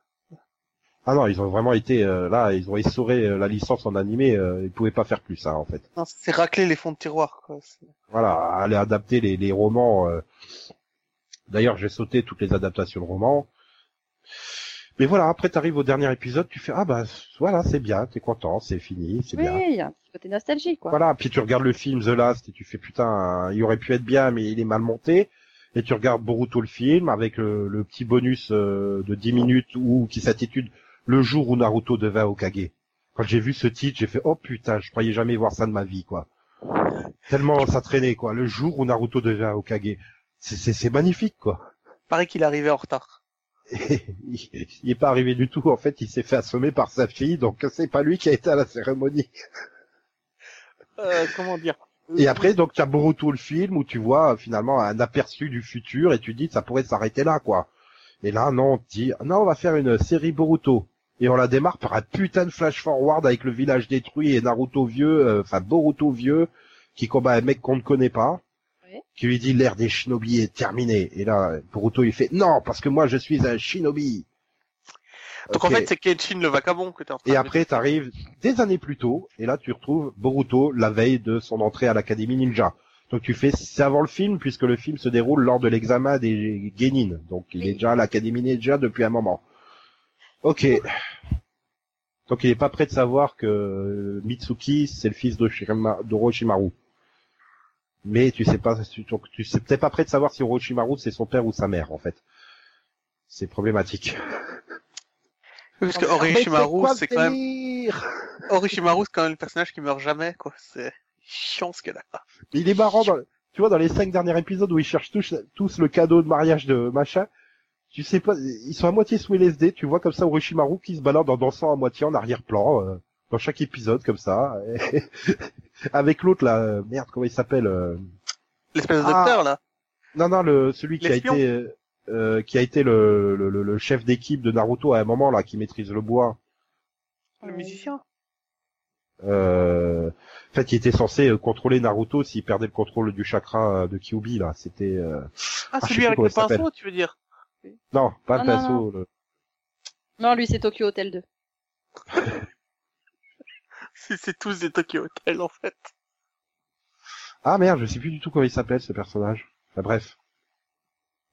Ah non, ils ont vraiment été euh, là, ils ont essoré euh, la licence en animé, euh, ils pouvaient pas faire plus ça en fait. Non, c'est racler les fonds de tiroir, quoi. Voilà, aller adapter les, les romans. euh. D'ailleurs, j'ai sauté toutes les adaptations de romans. Mais voilà, après t'arrives au dernier épisode, tu fais ah bah voilà, c'est bien, t'es content, c'est fini, c'est Oui, bien. il y a un petit côté nostalgie, quoi. Voilà, puis tu regardes le film The Last et tu fais putain, il aurait pu être bien, mais il est mal monté. Et tu regardes Boruto le film avec le, le petit bonus euh, de 10 minutes où qui s'intitule Le jour où Naruto devint Hokage. Quand j'ai vu ce titre, j'ai fait oh putain, je croyais jamais voir ça de ma vie quoi. Tellement ça traînait quoi. Le jour où Naruto devint Hokage, c'est c'est c'est magnifique quoi. Pareil qu'il arrivait en retard. Et *laughs* il, est pas arrivé du tout. En fait, il s'est fait assommer par sa fille, donc c'est pas lui qui a été à la cérémonie. Euh, comment dire? Et après, donc, tu as Boruto le film où tu vois finalement un aperçu du futur et tu dis ça pourrait s'arrêter là, quoi. Et là, non, on te dit non, on va faire une série Boruto. Et on la démarre par un putain de flash forward avec le village détruit et Naruto vieux, euh, enfin Boruto vieux, qui combat un mec qu'on ne connaît pas, Oui. qui lui dit l'ère des shinobi est terminée. Et là, Boruto il fait non, parce que moi je suis un shinobi. Donc en fait, c'est Kenshin le vagabond que t'es en train Et de après, t'arrives des années plus tôt, et là, tu retrouves Boruto la veille de son entrée à l'Académie Ninja. Donc tu fais, c'est avant le film, puisque le film se déroule lors de l'examen des Genin. Donc il Oui. est déjà à l'Académie Ninja depuis un moment. Ok. Donc il est pas prêt de savoir que Mitsuki, c'est le fils de d'Orochimaru. Mais tu sais pas, tu, donc, tu sais peut-être pas prêt de savoir si Orochimaru c'est son père ou sa mère, en fait. C'est problématique. Parce que Orochimaru, c'est quand même Orochimaru, c'est quand même le personnage qui meurt jamais, quoi. C'est chiant ce qu'elle a. Il est marrant, dans, tu vois, dans les cinq derniers épisodes où ils cherchent tous, tous le cadeau de mariage de machin, tu sais pas, ils sont à moitié sous LSD, tu vois comme ça Orochimaru qui se balade en dansant à moitié en arrière-plan, euh, dans chaque épisode comme ça, et- *laughs* avec l'autre là, euh, merde, comment il s'appelle euh, L'espèce de Ah. docteur, là. Non, non, le celui qui a été, euh, euh, qui a été le, le, le- le chef d'équipe de Naruto à un moment là, qui maîtrise le bois. Le musicien. Euh, en fait, il était censé euh, contrôler Naruto s'il perdait le contrôle du chakra euh, de Kyuubi là. C'était euh, Ah, sais celui avec le pinceau, tu veux dire? Non, pas Non, le non, pinceau. le- Non, lui, c'est Tokyo Hotel 2. C'est *laughs* c'est tous des Tokyo Hotel en fait. Ah merde, je sais plus du tout comment il s'appelle ce personnage. Enfin bref.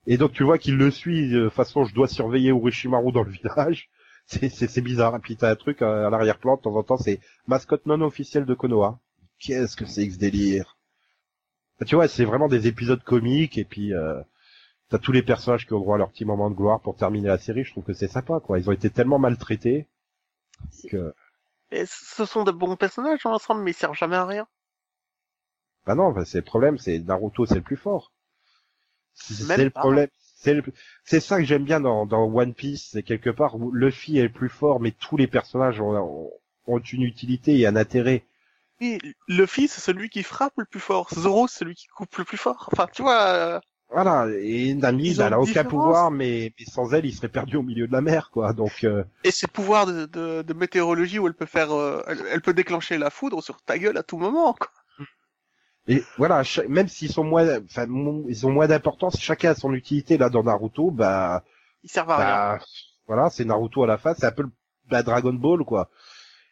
Et donc tu vois qu'il le suit, de façon je dois surveiller Urishimaru dans le *laughs* village. C'est, bizarre. Et puis t'as un truc euh, à, l'arrière-plan, de temps en temps, c'est mascotte non officielle de Konoha. Qu'est-ce que c'est que ce délire? Bah, Tu vois, c'est vraiment des épisodes comiques, et puis euh, t'as tous les personnages qui ont droit à leur petit moment de gloire pour terminer la série. Je trouve que c'est sympa, quoi. Ils ont été tellement maltraités que... Et ce sont de bons personnages dans l'ensemble, mais ils servent jamais à rien. Bah non, bah, c'est le problème, c'est Naruto, c'est le plus fort. C'est le problème. C'est le... c'est ça que j'aime bien dans, dans One Piece, c'est quelque part où Luffy est le plus fort, mais tous les personnages ont, ont- ont une utilité et un intérêt. Oui, Luffy, c'est celui qui frappe le plus fort. Zoro, c'est celui qui coupe le plus fort. Enfin, tu vois, euh, Voilà, et Nami, Ils bah, elle a aucun différence. pouvoir, mais, mais sans elle, il serait perdu au milieu de la mer, quoi. Donc, euh, et ses pouvoirs de, de, de météorologie où elle peut faire, euh, elle, elle peut déclencher la foudre sur ta gueule à tout moment. Quoi. et voilà, même s'ils sont moins, enfin, ils ont moins d'importance, chacun a son utilité là dans Naruto, bah, Ils servent à rien. Bah, voilà, c'est Naruto à la fin, c'est un peu le bah, Dragon Ball, quoi.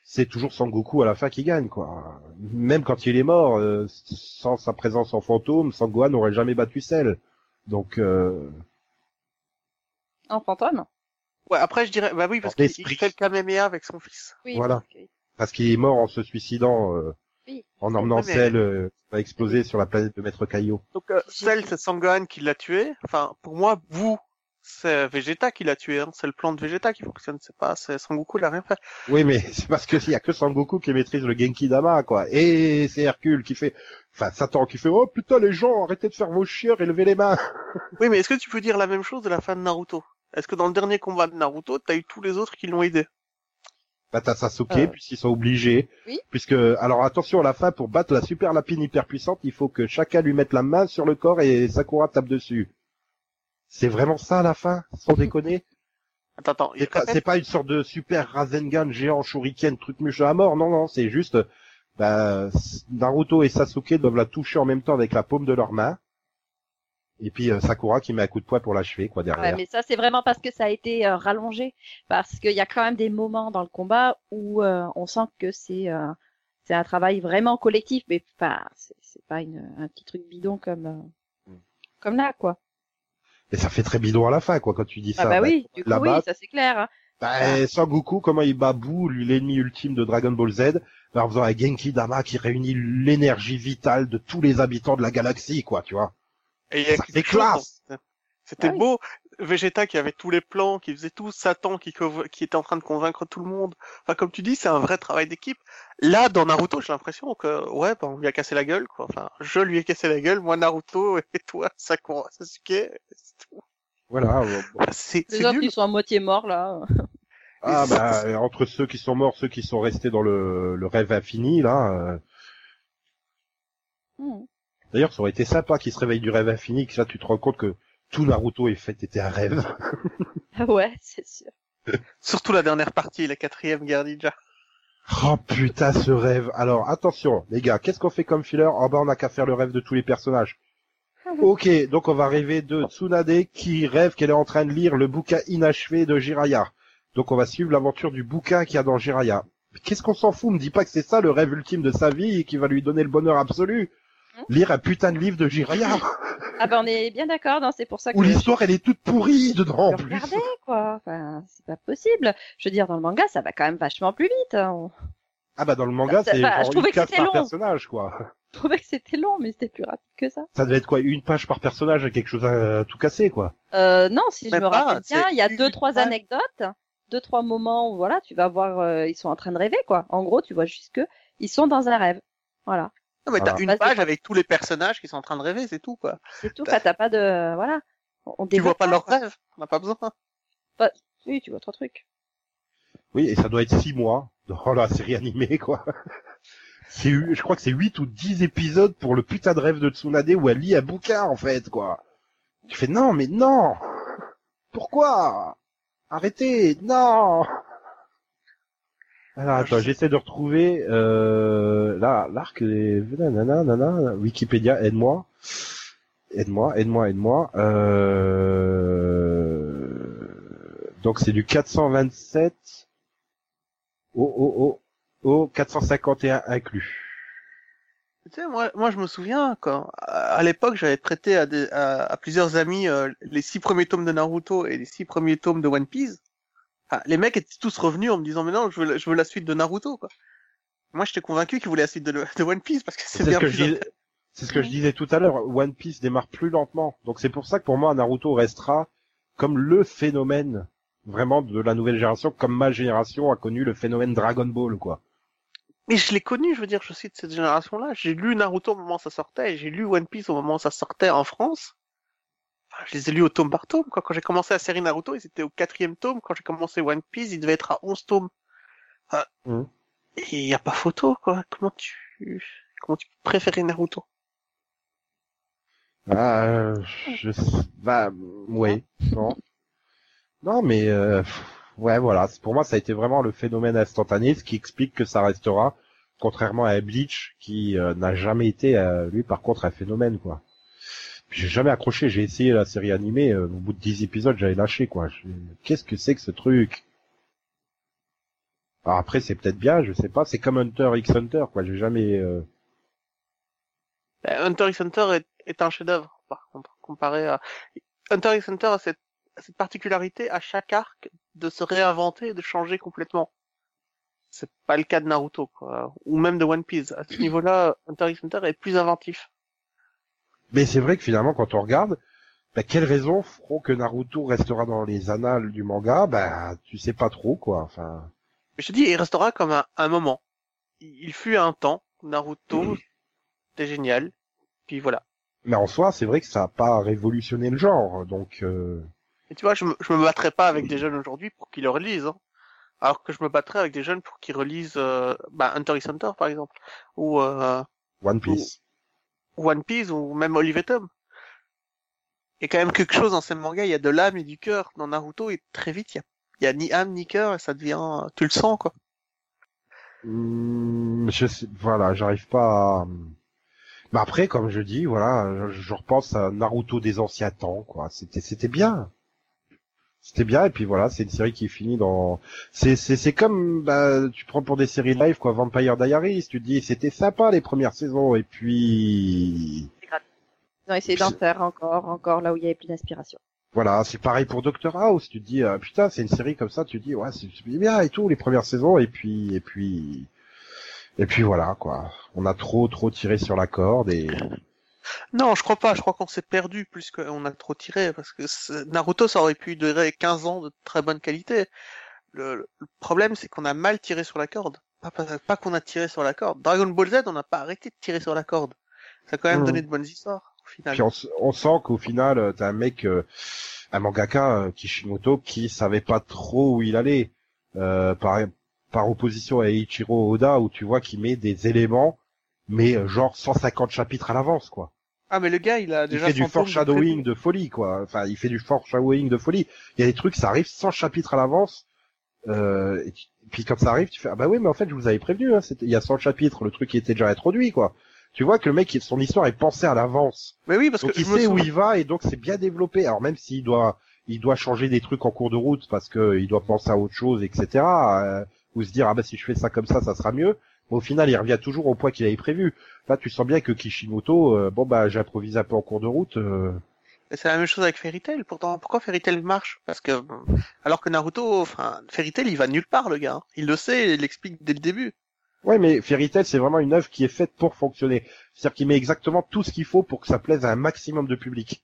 C'est toujours Sangoku à la fin qui gagne, quoi. Même quand il est mort, euh, sans sa présence en fantôme, Sangohan n'aurait jamais battu Cell. Donc, euh, En fantôme Ouais, après, je dirais, bah oui, parce qu'il fait le Kamehameha avec son fils. Oui. Voilà. parce que- parce qu'il est mort en se suicidant, euh, Oui. en emmenant Ouais, mais- Cell euh, à exploser sur la planète de Maître Kaio. Donc, euh, J'ai- Cell, c'est Sangohan qui l'a tué. Enfin, pour moi, vous, c'est Vegeta qui l'a tué. Hein. C'est le plan de Vegeta qui fonctionne. C'est pas, c'est Sangoku, il a rien fait. Oui, mais *laughs* c'est parce que s'il y a que Sangoku qui maîtrise le Genki Dama, quoi. Et c'est Hercule qui fait, enfin, Satan qui fait, oh putain les gens, arrêtez de faire vos chiens et levez les mains. *laughs* Oui, mais est-ce que tu peux dire la même chose de la fin de Naruto? Est-ce que dans le dernier combat de Naruto, t'as eu tous les autres qui l'ont aidé? Bah t'as Sasuke, Euh. puisqu'ils sont obligés. Oui. Puisque, alors attention, à la fin, pour battre la super lapine hyper puissante, il faut que chacun lui mette la main sur le corps et Sakura tape dessus. C'est vraiment ça à la fin, sans déconner Attends, attends. C'est pas, c'est pas une sorte de super Rasengan géant shuriken truc muche à mort, non, non, c'est juste, bah, Naruto et Sasuke doivent la toucher en même temps avec la paume de leurs mains. Et puis euh, Sakura qui met un coup de poing pour l'achever, quoi, Ouais, derrière. mais ça, c'est vraiment parce que ça a été euh, rallongé. Parce qu'il y a quand même des moments dans le combat où euh, on sent que c'est euh, c'est un travail vraiment collectif. Mais enfin, c'est pas une, un petit truc bidon comme euh, comme là, quoi. Mais ça fait très bidon à la fin, quoi, quand tu dis Ah ça. bah oui, du coup, oui, ça c'est clair. hein. Bah, Sangoku, comment il bat lui l'ennemi ultime de Dragon Ball Z, bah, en faisant un Genki Dama qui réunit l'énergie vitale de tous les habitants de la galaxie, quoi, tu vois. Et il y a Ça quelque fait chose classe. C'était Ah oui. beau. Vegeta qui avait tous les plans, qui faisait tout, Satan qui, qui était en train de convaincre tout le monde. Enfin, comme tu dis, c'est un vrai travail d'équipe. Là, dans Naruto, j'ai l'impression que, ouais, bah, on lui a cassé la gueule, quoi. Enfin, je lui ai cassé la gueule, moi Naruto, *laughs* et toi, Sakura, Sasuke, c'est tout. Voilà. bon. Enfin, c'est Les c'est autres, ils sont à moitié morts, là. Ah, bah, entre ceux qui sont morts, ceux qui sont restés dans le, le rêve infini, là. euh, Hmm. D'ailleurs, ça aurait été sympa qu'ils se réveillent du rêve infini, que là, tu te rends compte que tout Naruto est fait était un rêve. *laughs* Ah ouais, c'est sûr. *laughs* Surtout la dernière partie, la quatrième guerre ninja. Oh putain, ce rêve. Alors, attention, les gars, qu'est-ce qu'on fait comme filler? Oh bah, on n'a qu'à faire le rêve de tous les personnages. *laughs* Ok, donc on va rêver de Tsunade qui rêve qu'elle est en train de lire le bouquin inachevé de Jiraya. Donc on va suivre l'aventure du bouquin qu'il y a dans Jiraya. Mais Qu'est-ce qu'on s'en fout? Me dis pas que c'est ça le rêve ultime de sa vie et qui va lui donner le bonheur absolu. Lire un putain de livre de Jiraya. *laughs* Ah ben on est bien d'accord, non, c'est pour ça que où l'histoire elle est toute pourrie dedans en plus. regardais, quoi. Enfin, c'est pas possible. Je veux dire, dans le manga, ça va quand même vachement plus vite. hein. Ah bah dans le manga Ça- c'est je genre trouvais une que case c'était par long. personnage quoi. Je trouvais que c'était long, mais c'était plus rapide que ça. Ça devait être quoi Une page par personnage quelque chose à tout casser quoi. Euh, non, si je me pas, rappelle bien, il y a deux, trois page. anecdotes, deux, trois moments où, voilà, tu vas voir, euh, ils sont en train de rêver, quoi. En gros, tu vois juste que ils sont dans un rêve. Voilà. Non, mais Voilà. t'as une page avec tous les personnages qui sont en train de rêver, c'est tout, quoi. C'est tout. T'as pas de, voilà. On Tu vois pas leurs rêves, on n'a pas besoin. Oui, tu vois trois trucs. Oui, et ça doit être six mois dans la série animée, quoi. *laughs* C'est, eu- je crois que c'est huit ou dix épisodes pour le putain de rêve de Tsunade où elle lit un bouquin, en fait, quoi. Tu fais, non, mais non! Pourquoi? Arrêtez! Non! Alors, attends, j'essaie de retrouver, euh, là, l'arc des, nanana, nanana, Wikipédia, aide-moi. Aide-moi, aide-moi, aide-moi. Euh... Donc c'est du 427 au, au, au, au 451 inclus. Tu sais, moi, moi, je me souviens quand, à à l'époque, j'avais prêté à, des, à, à plusieurs amis euh, les six premiers tomes de Naruto et les six premiers tomes de One Piece. Enfin, les mecs étaient tous revenus en me disant, mais non, je veux, la- je veux la suite de Naruto, quoi. Moi, j'étais convaincu qu'ils voulaient la suite de, le- de One Piece parce que c'est ce bien que plus je dis- intéressant. C'est ce que je disais tout à l'heure. One Piece démarre plus lentement. Donc c'est pour ça que pour moi Naruto restera comme le phénomène vraiment de la nouvelle génération, comme ma génération a connu le phénomène Dragon Ball, quoi. Mais je l'ai connu, je veux dire, je suis de cette génération-là. J'ai lu Naruto au moment où ça sortait et j'ai lu One Piece au moment où ça sortait en France. Enfin, je les ai lus au tome par tome, quoi. Quand j'ai commencé la série Naruto, ils étaient au quatrième tome. Quand j'ai commencé One Piece, ils devaient être à onze tomes. Enfin, Mhm. Et il y a pas photo, quoi. Comment tu, comment tu peux préférer Naruto? Ah, euh, je, bah, ouais, non, non, mais euh, ouais, voilà. Pour moi, ça a été vraiment le phénomène instantané, ce qui explique que ça restera, contrairement à Bleach, qui euh, n'a jamais été, euh, lui, par contre, un phénomène, quoi. J'ai jamais accroché. J'ai essayé la série animée. euh, au bout de 10 épisodes, j'avais lâché, quoi. Qu'est-ce que c'est que ce truc? Alors après, c'est peut-être bien, je sais pas. C'est comme Hunter x Hunter, quoi. J'ai jamais. euh, Ben, Hunter x Hunter est, est un chef-d'œuvre, par contre, comparé à Hunter x Hunter a cette, cette particularité à chaque arc de se réinventer et de changer complètement. C'est pas le cas de Naruto, quoi, ou même de One Piece. À ce niveau-là, Hunter x Hunter est plus inventif. Mais c'est vrai que finalement, quand on regarde, bah, quelles raisons feront que Naruto restera dans les annales du manga? Bah, tu sais pas trop, quoi. Enfin, Mais je te dis, il restera comme un, un moment. Il, il fut un temps, Naruto, c'était génial. Puis voilà. mais en soi, c'est vrai que ça a pas révolutionné le genre. Donc, euh, Et tu vois, je me, je me battrais pas avec des jeunes aujourd'hui pour qu'ils le relisent. Hein. Alors que je me battrais avec des jeunes pour qu'ils relisent euh, bah, Hunter x Hunter, par exemple. Ou euh, One Piece. One Piece, ou même Olive et Tom. Il y a quand même quelque chose dans ces mangas, il y a de l'âme et du cœur. Dans Naruto, et très vite, il y a, il y a ni âme ni cœur, et ça devient... Tu le sens, quoi. Hmm, je sais, voilà, j'arrive pas à... Mais après, comme je dis, voilà, je, je repense à Naruto des anciens temps, quoi. C'était, c'était bien. C'était bien, et puis voilà, c'est une série qui finit dans... C'est, c'est, c'est comme, bah, tu prends pour des séries live, quoi, Vampire Diaries, tu te dis, c'était sympa les premières saisons, et puis... Ils ont essayé d'en faire encore, encore là où il y avait plus d'inspiration. Voilà, c'est pareil pour Doctor House, tu te dis, euh, putain, c'est une série comme ça, tu te dis, ouais, c'est c'est bien et tout, les premières saisons, et puis, et puis, et puis voilà, quoi. On a trop, trop tiré sur la corde, et... Non, je crois pas. Je crois qu'on s'est perdu plus qu'on a trop tiré. Parce que Naruto, ça aurait pu durer 15 ans de très bonne qualité. Le, le problème, c'est qu'on a mal tiré sur la corde. Pas, pas, pas qu'on a tiré sur la corde. Dragon Ball Z, on n'a pas arrêté de tirer sur la corde. Ça a quand même Mhm. donné de bonnes histoires, au final. Puis on, on sent qu'au final, euh, t'as un mec, euh, un mangaka, euh, Kishimoto, qui savait pas trop où il allait. Euh, par, par opposition à Ichiro Oda, où tu vois qu'il met des éléments, mais genre 150 chapitres à l'avance, quoi. Ah, mais le gars, il a Il déjà fait du 100 tomes de foreshadowing de folie, quoi. Enfin, il fait du foreshadowing de folie. Il y a des trucs, ça arrive 100 chapitres à l'avance. Euh, et, tu- puis quand ça arrive, tu fais ah bah oui, mais en fait je vous avais prévenu. Hein, il y a 100 chapitres, le truc qui était déjà introduit, quoi. Tu vois que le mec, son histoire est pensée à l'avance. Mais oui, parce Donc que il sait où il va et donc c'est bien développé. Alors même s'il doit, il doit changer des trucs en cours de route parce que il doit penser à autre chose, etc. euh, ou se dire ah bah si je fais ça comme ça, ça sera mieux. Mais au final, il revient toujours au point qu'il avait prévu. Là, tu sens bien que Kishimoto, euh, bon bah j'improvise un peu en cours de route. euh, c'est la même chose avec Fairy Tail. Pourtant, pourquoi Fairy Tail marche? Parce que, bon, alors que Naruto, enfin, Fairy Tail, il va nulle part, le gars. hein. Il le sait, il l'explique dès le début. Ouais, mais Fairy Tail, c'est vraiment une œuvre qui est faite pour fonctionner. C'est-à-dire qu'il met exactement tout ce qu'il faut pour que ça plaise à un maximum de public.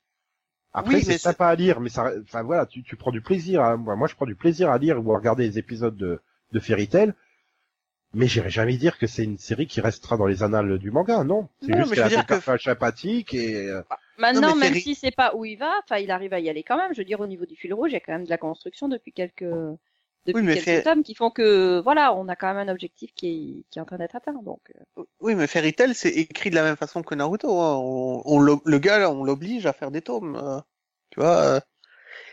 Après, Oui, c'est sympa à lire, mais ça, enfin voilà, tu, tu prends du plaisir. À, moi, moi, je prends du plaisir à lire ou à regarder les épisodes de, de Fairy Tail. Mais j'irai jamais dire que c'est une série qui restera dans les annales du manga, non. C'est Non, juste mais je veux qu'elle a dire des que- personnages sympathiques et euh, Maintenant, Non, même si c'est pas où il va, enfin, il arrive à y aller quand même. Je veux dire, au niveau du fil rouge, il y a quand même de la construction depuis quelques, depuis mais quelques tomes qui font que, voilà, on a quand même un objectif qui est, qui est en train d'être atteint. Donc, euh, Oui, mais Fairy Tail, c'est écrit de la même façon que Naruto. hein. On, on l'o- le gars, là, on l'oblige à faire des tomes. euh, tu vois, euh,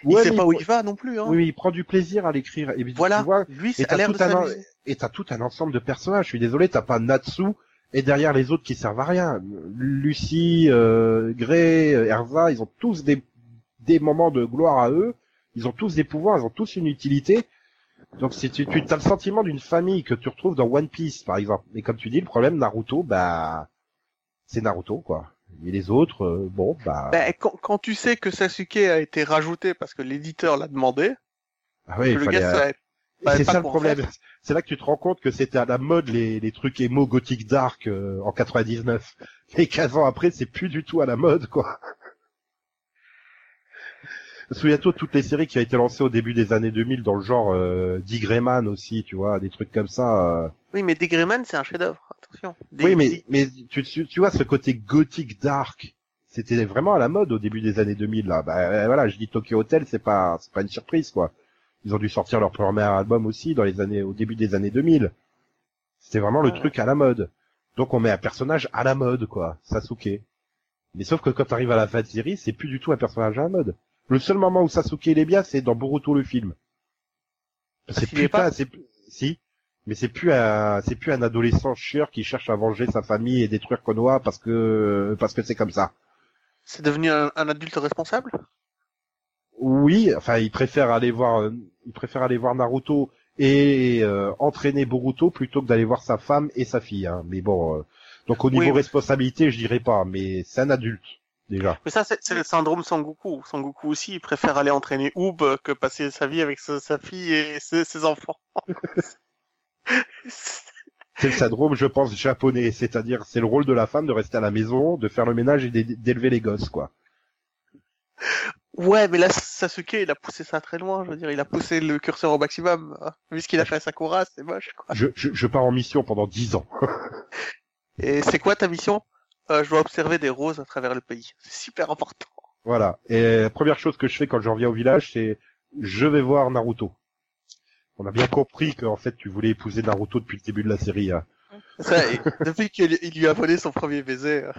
il ouais, sait pas il où il va non plus. Hein. Oui, mais il prend du plaisir à l'écrire. Et voilà, tu vois, lui, et t'as l'air tout de un, en- s'amuser. et t'as tout un ensemble de personnages. Je suis désolé, t'as pas Natsu et derrière les autres qui servent à rien. Lucie, euh, Gray, euh, Erza, ils ont tous des, des moments de gloire à eux, ils ont tous des pouvoirs, ils ont tous une utilité. Donc si tu, tu as le sentiment d'une famille que tu retrouves dans One Piece, par exemple. Mais comme tu dis, le problème Naruto, bah, c'est Naruto, quoi. Et les autres, euh, bon, bah, Ben, quand, quand tu sais que Sasuke a été rajouté parce que l'éditeur l'a demandé, ah que le gars euh, c'est ça le problème. C'est là que tu te rends compte que c'était à la mode les, les trucs émo gothique dark euh, en 99. *laughs* Et 15 ans après, c'est plus du tout à la mode, quoi. Souviens-toi toutes les séries qui ont été lancées au début des années 2000 dans le genre euh, Dick aussi, tu vois, des trucs comme ça. euh. Oui, mais Dick c'est un chef-d'œuvre. Attention. Oui, mais mais tu, tu, tu vois ce côté gothique dark, c'était vraiment à la mode au début des années 2000 là. Bah euh, voilà, je dis Tokyo Hotel, c'est pas c'est pas une surprise quoi. Ils ont dû sortir leur premier album aussi dans les années au début des années 2000. C'était vraiment le Ouais. truc à la mode. Donc on met un personnage à la mode quoi, Sasuke. Mais sauf que quand t'arrives à la fin de série, c'est plus du tout un personnage à la mode. Le seul moment où Sasuke il est bien, c'est dans Boruto le film. C'est putain, pas c'est si, mais c'est plus un, c'est plus un adolescent chieur qui cherche à venger sa famille et détruire Konoha parce que parce que c'est comme ça. C'est devenu un, un adulte responsable? Oui, enfin, il préfère aller voir, il préfère aller voir Naruto et euh, entraîner Boruto plutôt que d'aller voir sa femme et sa fille. Hein. Mais bon, euh, donc au niveau Oui. responsabilité, je dirais pas, mais c'est un adulte déjà. Mais ça, c'est le syndrome Sangoku. Sangoku aussi, il préfère aller entraîner Oob que passer sa vie avec sa, sa fille et ses, ses enfants. *laughs* C'est le syndrome, je pense, japonais, c'est-à-dire c'est le rôle de la femme de rester à la maison, de faire le ménage et d'é- d'élever les gosses, quoi. ouais, mais là, Sasuke, il a poussé ça très loin. Je veux dire, il a poussé le curseur au maximum. hein. Vu ce qu'il a fait à Sakura, c'est moche, quoi. Je, je, je pars en mission pendant dix ans. *laughs* Et c'est quoi ta mission? Euh, Je dois observer des roses à travers le pays. C'est super important. Voilà. Et la première chose que je fais quand je reviens au village, c'est je vais voir Naruto. On a bien compris qu'en fait tu voulais épouser Naruto depuis le début de la série. hein. Ça, et *laughs* depuis qu'il il lui a volé son premier baiser. euh,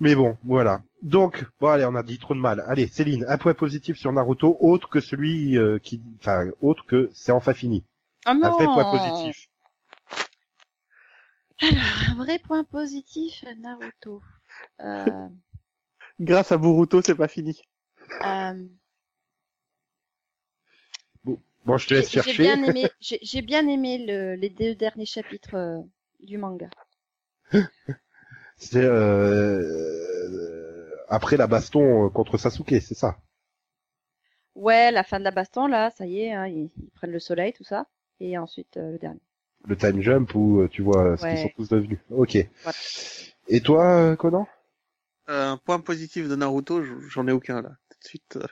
Mais bon, voilà. Donc, bon allez, on a dit trop de mal. Allez, Céline, un point positif sur Naruto, autre que celui euh, qui, enfin, autre que c'est enfin fini. Ah Un vrai point positif. Un vrai point positif, Naruto. Euh, Grâce à Boruto, c'est pas fini. euh, Bon, je te j'ai laisse j'ai chercher. bien aimé, *laughs* j'ai j'ai bien aimé le, les deux derniers chapitres euh, du manga. C'est euh, après la baston euh, contre Sasuke, c'est ça? Ouais, la fin de la baston là, ça y est, hein, ils, ils prennent le soleil, tout ça, et ensuite euh, le dernier. Le time jump où euh, tu vois ce Ouais. qu'ils sont tous devenus. Ok. Et toi, euh, Conan? Euh, un point positif de Naruto, j'en ai aucun là. Tout de suite. euh.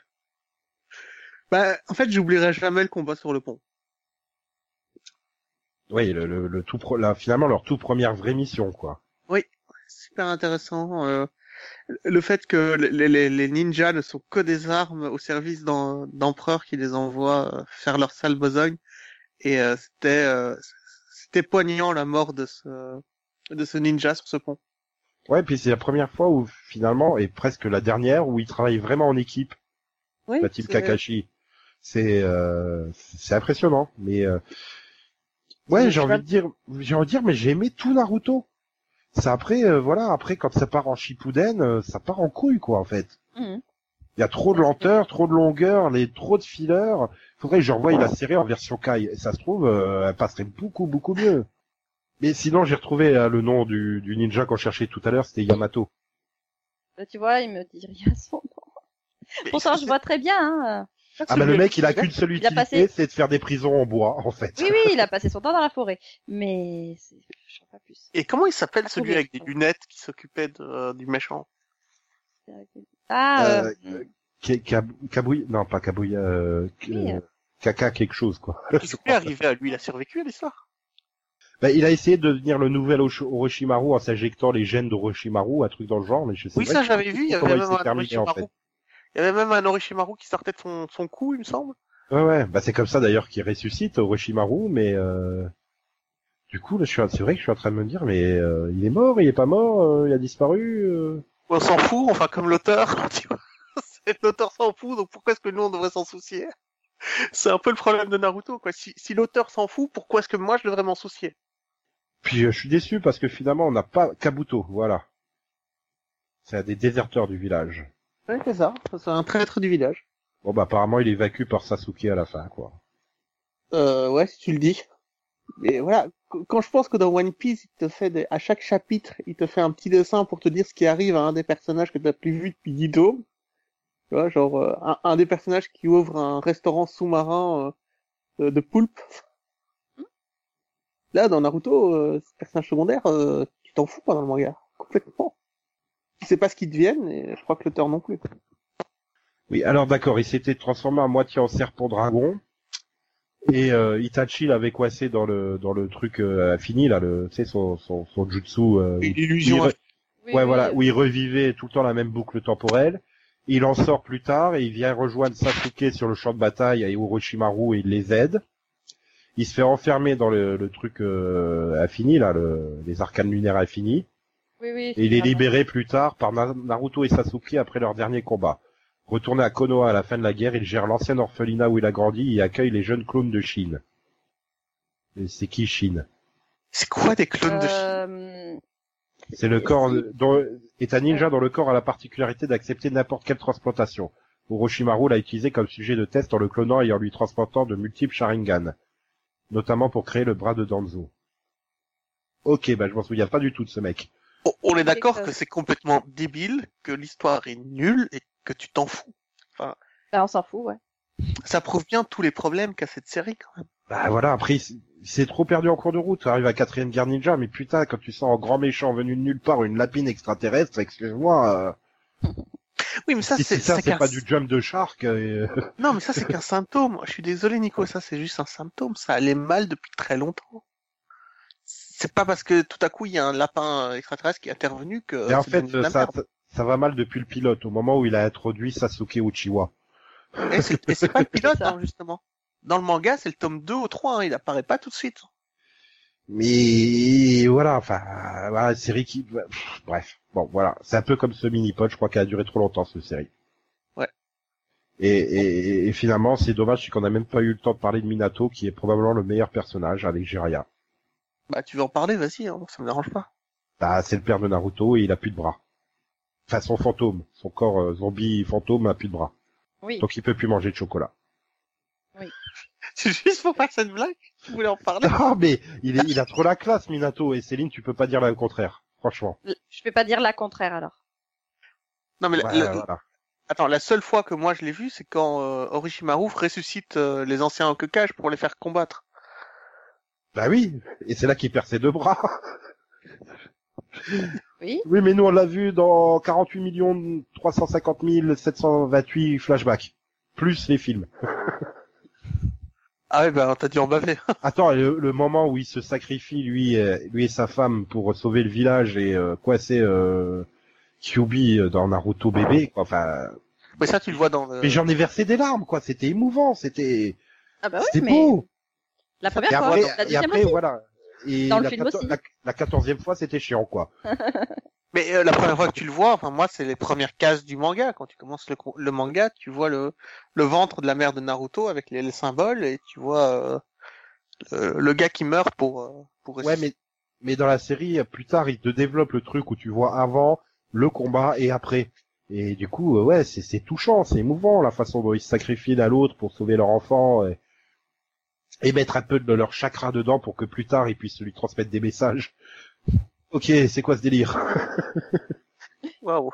Bah, en fait, j'oublierai jamais le combat sur le pont. Oui, le, le, le tout pro- la, finalement leur toute première vraie mission, quoi. Super intéressant. euh, le fait que les, les, les ninjas ne sont que des armes au service d'em- d'empereurs qui les envoient faire leur sale besogne. Et euh, c'était euh, c'était poignant la mort de ce de ce ninja sur ce pont. Ouais, puis c'est la première fois où finalement, et presque la dernière, où ils travaillent vraiment en équipe, Oui, la team Kakashi. C'est euh, c'est impressionnant, mais euh, ouais, j'ai envie de dire, j'ai envie de dire, mais j'ai aimé tout Naruto. C'est après, euh, voilà, après quand ça part en Shippuden, euh, ça part en couille, quoi, en fait. Mhm. Il y a trop de lenteur, trop de longueur, les trop de fillers. Faudrait que je revoie la série en version Kai. Et ça se trouve, euh, elle passerait beaucoup, beaucoup mieux. Mais sinon, j'ai retrouvé euh, le nom du, du ninja qu'on cherchait tout à l'heure, c'était Yamato. Là, tu vois, il me dit rien son nom. Pourtant, je vois très bien. Hein. Ah bah le mec, il a qu'une seule Il a utilité, passé- c'est de faire des prisons en bois, en fait. Oui, oui, il a passé son temps dans la forêt, mais c'est- je sais pas plus. Et comment il s'appelle Ah, celui oui. avec des lunettes qui s'occupait de- euh, du méchant? Ah, Euh, euh, Kab- Kabouya, non pas Kabouya, euh, Oui. euh, Kaka quelque chose quoi. Qu'est-ce qui est *laughs* arrivé à lui Il a survécu à l'histoire Bah, il a essayé de devenir le nouvel Orochimaru en s'injectant les gènes d'Orochimaru, un truc dans le genre, mais je sais Oui, pas ça j'avais vu. Il y avait même un terminé en Orochimaru. fait. Il y avait même un Orochimaru qui sortait de son, son cou, il me semble. Ouais ouais, bah c'est comme ça d'ailleurs qu'il ressuscite Orochimaru, mais euh... du coup là je suis, c'est vrai que je suis en train de me dire mais euh, il est mort, il est pas mort, euh, il a disparu. euh. On s'en fout, enfin comme l'auteur. *laughs* tu vois. *laughs* L'auteur s'en fout, donc pourquoi est-ce que nous on devrait s'en soucier? C'est un peu le problème de Naruto, quoi. Si, si l'auteur s'en fout, pourquoi est-ce que moi je devrais m'en soucier? Puis euh, je suis déçu parce que finalement on n'a pas Kabuto, voilà. C'est un des déserteurs du village. Ouais, c'est ça. C'est un traître du village. Bon bah apparemment il est vaincu par Sasuke à la fin quoi. Euh, ouais, si tu le dis. Mais voilà, qu- quand je pense que dans One Piece, il te fait des... à chaque chapitre, il te fait un petit dessin pour te dire ce qui arrive à un des personnages que tu n'as plus vu depuis dix tomes. Tu vois, genre euh, un, un des personnages qui ouvre un restaurant sous-marin euh, de- de poulpe. Là, dans Naruto, euh, ce personnage secondaire, euh, tu t'en fous pas dans le manga, complètement. Tu sais pas ce qu'ils deviennent, et je crois que l'auteur non plus. Oui alors d'accord il s'était transformé à moitié en serpent dragon et euh, Itachi l'avait coincé dans le dans le truc euh, infini là le tu sais son son son jutsu euh, Et où- l'illusion où il re- Oui, ouais oui, voilà euh, où il revivait tout le temps la même boucle temporelle. Il en sort plus tard et il vient rejoindre Sasuke sur le champ de bataille et Orochimaru et il les aide. Il se fait enfermer dans le, le truc euh, infini là, le, les arcanes lunaires infinis. oui, oui, Et il est libéré plus tard par Na- Naruto et Sasuke après leur dernier combat. Retourné à Konoha à la fin de la guerre, il gère l'ancien orphelinat où il a grandi et accueille les jeunes clones de Shin. Et c'est qui Shin? C'est quoi des clones de Chine Euh, C'est le corps dont, est un ninja dont le corps a la particularité d'accepter n'importe quelle transplantation. Orochimaru l'a utilisé comme sujet de test en le clonant et en lui transplantant de multiples Sharingan, notamment pour créer le bras de Danzo. Ok, bah je m'en souviens pas du tout de ce mec. On- est d'accord que c'est complètement débile, que l'histoire est nulle et que tu t'en fous. bah, on s'en fout, ouais. Ça prouve bien tous les problèmes qu'a cette série quand même. Bah voilà, après s'est trop perdu en cours de route. Arrive à quatrième guerre ninja, mais putain, quand tu sens en grand méchant venu de nulle part une lapine extraterrestre, excuse-moi, euh, Oui, mais ça si c'est c'est ça, c'est c'est pas du jump de shark. euh, *laughs* Non, mais ça c'est qu'un *laughs* symptôme. Je suis désolé Nico, ça c'est juste un symptôme. Ça allait mal depuis très longtemps. C'est pas parce que tout à coup il y a un lapin extraterrestre qui est intervenu que Et en c'est fait, ça, ça, ça va mal depuis le pilote, au moment où il a introduit Sasuke Uchiwa. Et c'est et c'est pas le *laughs* pilote, hein, justement. Dans le manga, c'est le tome 2 ou 3, hein, il apparaît pas tout de suite. Mais voilà, enfin, voilà, série qui, bref, bon, voilà, c'est un peu comme ce mini pod, je crois qu'elle a duré trop longtemps cette série. Ouais. Et, et, et finalement, c'est dommage, c'est qu'on n'a même pas eu le temps de parler de Minato, qui est probablement le meilleur personnage avec Jiraiya. Bah tu veux en parler, vas-y, hein, ça me dérange pas. Bah, c'est le père de Naruto et il a plus de bras. Enfin, son fantôme, son corps euh, zombie fantôme a plus de bras, Oui. donc il peut plus manger de chocolat. *laughs* C'est juste pour faire cette blague? Tu voulais en parler? Ah, mais il, est, il a trop la classe, Minato, et Céline, tu peux pas dire le contraire, franchement. Je vais pas dire la contraire alors. Non mais la- Ouais, la- voilà. attends, la seule fois que moi je l'ai vu, c'est quand euh, Orochimaru ressuscite euh, les anciens Hokage pour les faire combattre. Bah oui, et c'est là qu'il perd ses deux bras. *laughs* Oui. Oui, mais nous on l'a vu dans 48 millions 350 728 flashbacks, plus les films. Ah ouais, bah t'as dû en baver. *laughs* Attends, le, le moment où il se sacrifie lui, euh, lui et sa femme pour sauver le village et euh, coincer euh, Kyubi euh, dans Naruto bébé, quoi. Enfin, mais ça tu le vois dans le... mais j'en ai versé des larmes, quoi. C'était émouvant, c'était, Ah bah oui, c'était mais beau. la Et première fois, après, la et deuxième après, aussi. voilà. Et Dans le la, film quator- aussi. la, la quatorzième fois, c'était chiant, quoi. *laughs* Mais euh, la première fois que tu le vois, enfin moi c'est les premières cases du manga. Quand tu commences le, le manga, tu vois le, le ventre de la mère de Naruto avec les, les symboles et tu vois euh, le, le gars qui meurt pour euh, pour Ouais, mais, mais dans la série, plus tard, il te développe le truc où tu vois avant le combat et après. Et du coup, euh, ouais, c'est, c'est touchant, c'est émouvant, la façon dont ils se sacrifient l'un à l'autre pour sauver leur enfant et, et mettre un peu de leur chakra dedans pour que plus tard, ils puissent lui transmettre des messages. Ok, c'est quoi ce délire? *laughs* Waouh.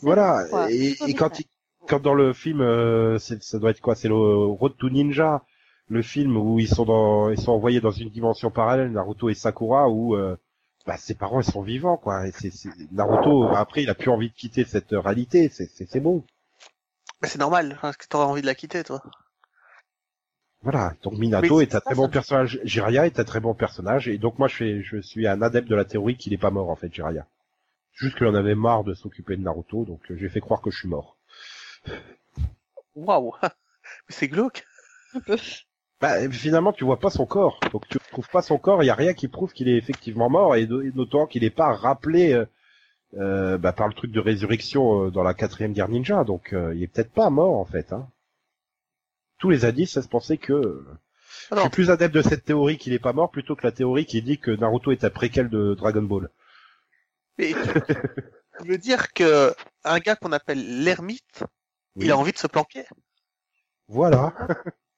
Voilà. Et, quand, il- quand dans le film, euh, c'est- ça doit être quoi? C'est le Road to Ninja, le film où ils sont dans, ils sont envoyés dans une dimension parallèle, Naruto et Sakura, où euh, bah, ses parents ils sont vivants quoi. Et c'est, c'est- Naruto après il a plus envie de quitter cette réalité. C'est, c'est, c'est bon. Mais c'est normal, parce que t'aurais envie de la quitter toi. Voilà. Donc Minato est un très bon ça. personnage. Jiraiya est un très bon personnage. Et donc moi je fais, je suis un adepte de la théorie qu'il est pas mort en fait, Jiraiya. Juste qu'il en avait marre de s'occuper de Naruto, donc euh, j'ai fait croire que je suis mort. Waouh. *laughs* Mais c'est glauque. Un peu. Bah, finalement, tu vois pas son corps. Donc, tu trouves pas son corps. Il y a rien qui prouve qu'il est effectivement mort, et d'autant qu'il n'est pas rappelé euh, euh, bah, par le truc de résurrection euh, dans la quatrième guerre ninja. Donc, euh, il est peut-être pas mort en fait. Hein. Tous les indices laissent penser que. euh, Je suis plus adepte de cette théorie qu'il est pas mort plutôt que la théorie qui dit que Naruto est un préquel de Dragon Ball. mais *laughs* tu- veut dire que un gars qu'on appelle l'ermite, Oui. il a envie de se planquer? Voilà.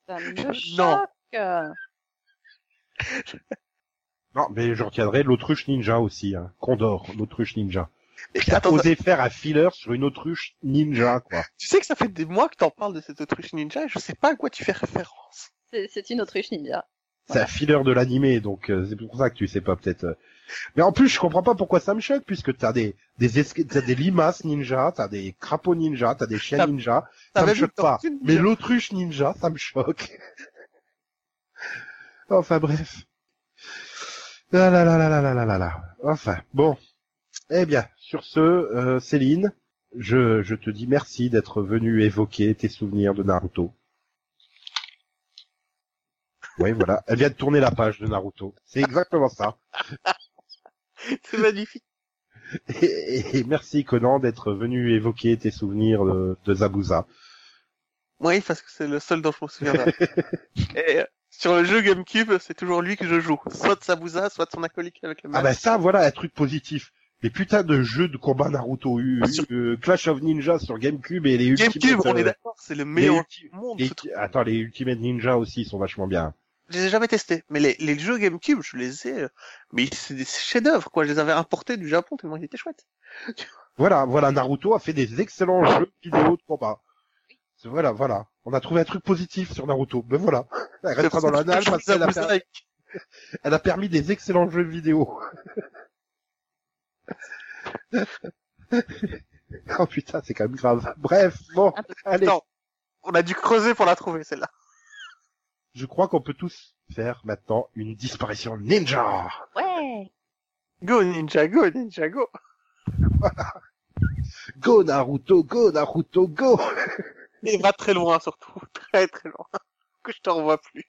Ça me Non. choque. Non, mais je retiendrai l'autruche ninja aussi, hein. Condor, l'autruche ninja. Mais t'as osé faire un filler sur une autruche ninja, quoi. Tu sais que ça fait des mois que t'en parles de cette autruche ninja et je sais pas à quoi tu fais référence. C'est une autruche ninja. C'est un filler de l'animé, donc euh, c'est pour ça que tu sais pas peut-être. Euh. Mais en plus, je comprends pas pourquoi ça me choque, puisque t'as des des des limaces ninja, t'as des crapauds ninja, t'as des chiens ninja, ça me choque pas. Mais l'autruche ninja, ça me choque. *laughs* enfin bref. Là là là là là là là là. Enfin bon. Eh bien, sur ce, euh, Céline, je, je te dis merci d'être venue évoquer tes souvenirs de Naruto. Oui, voilà. Elle vient de tourner la page de Naruto. C'est exactement ça. *laughs* C'est magnifique. Et, et- et merci Conan d'être venu évoquer tes souvenirs de, de Zabuza. Oui, parce que c'est le seul dont je me souviens. *laughs* et euh, sur le jeu GameCube, c'est toujours lui que je joue. Soit de Sabuza, soit de son acolyte avec le Ah masque. bah ça, voilà un truc positif. Les putains de jeux de combat Naruto, eu- Ah, euh, Clash of Ninja sur GameCube et les GameCube, Ultimate, on est euh, d'accord, c'est le meilleur ulti- monde. ce attends, les Ultimate Ninja aussi sont vachement bien. Je les ai jamais testés, mais les, les jeux GameCube, je les ai, euh, mais c'est des chefs-d'œuvre, quoi. Je les avais importés du Japon tellement ils étaient chouettes. *laughs* Voilà, voilà, Naruto a fait des excellents jeux vidéo de combat. Voilà, voilà. On a trouvé un truc positif sur Naruto. Ben voilà. Elle restera dans l'anal parce qu'elle a, *laughs* *laughs* elle a permis des excellents jeux vidéo. *laughs* oh putain, c'est quand même grave. Bref, bon, peu. *laughs* allez. Attends, on a dû creuser pour la trouver, celle-là. Je crois qu'on peut tous faire maintenant une disparition ninja. Ouais. Go Ninja, go Ninja, go. Go Naruto, go Naruto, go Et va très loin, surtout. *laughs* Très très loin. Que je t'en revois plus.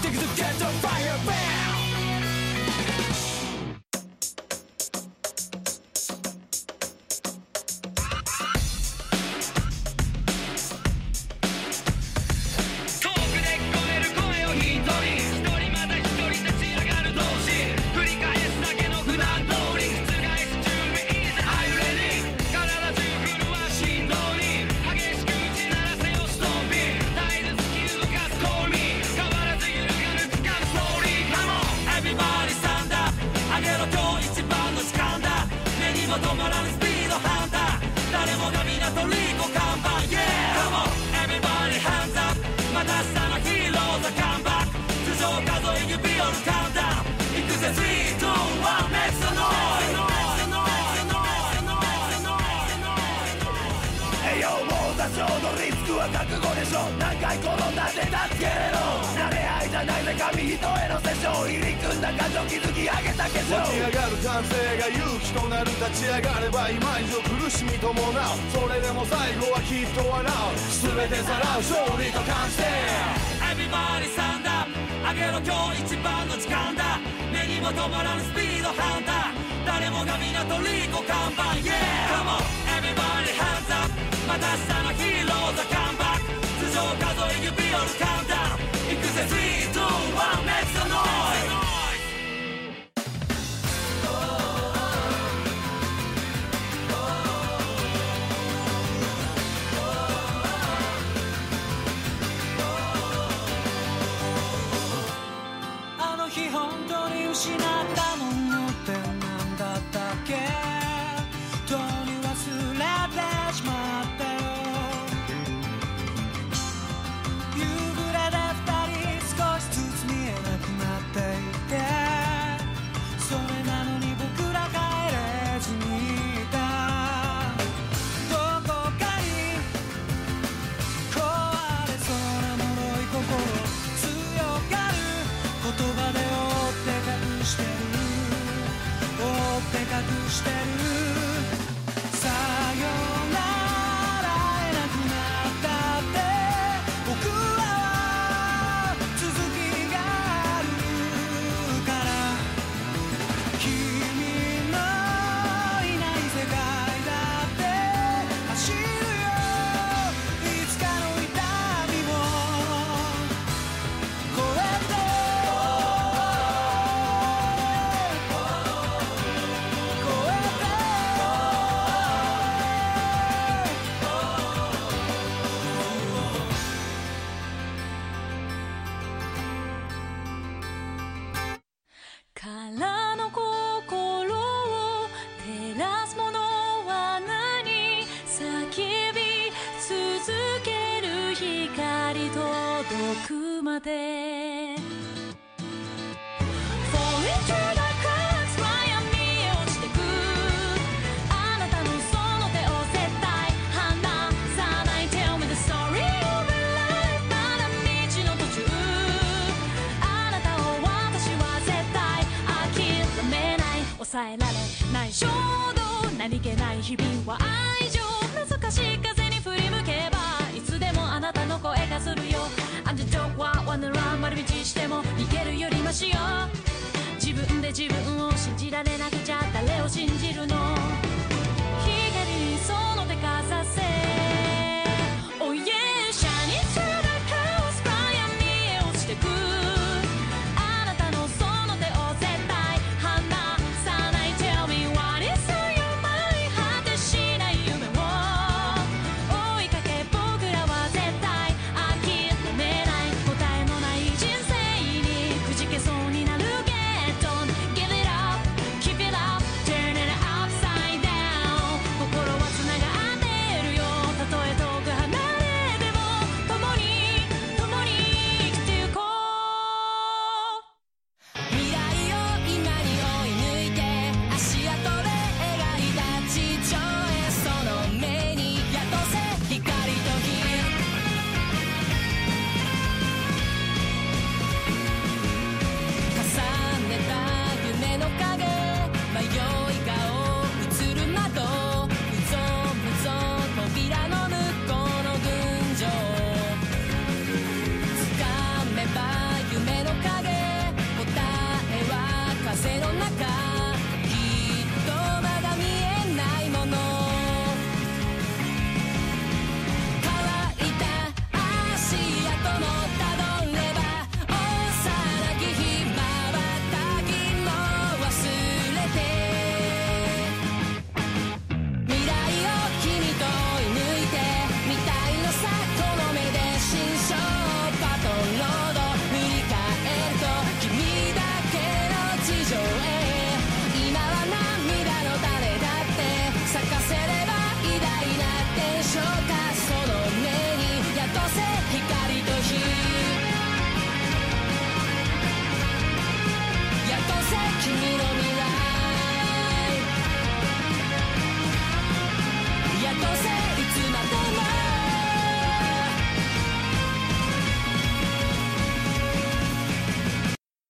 Take to get the fire られな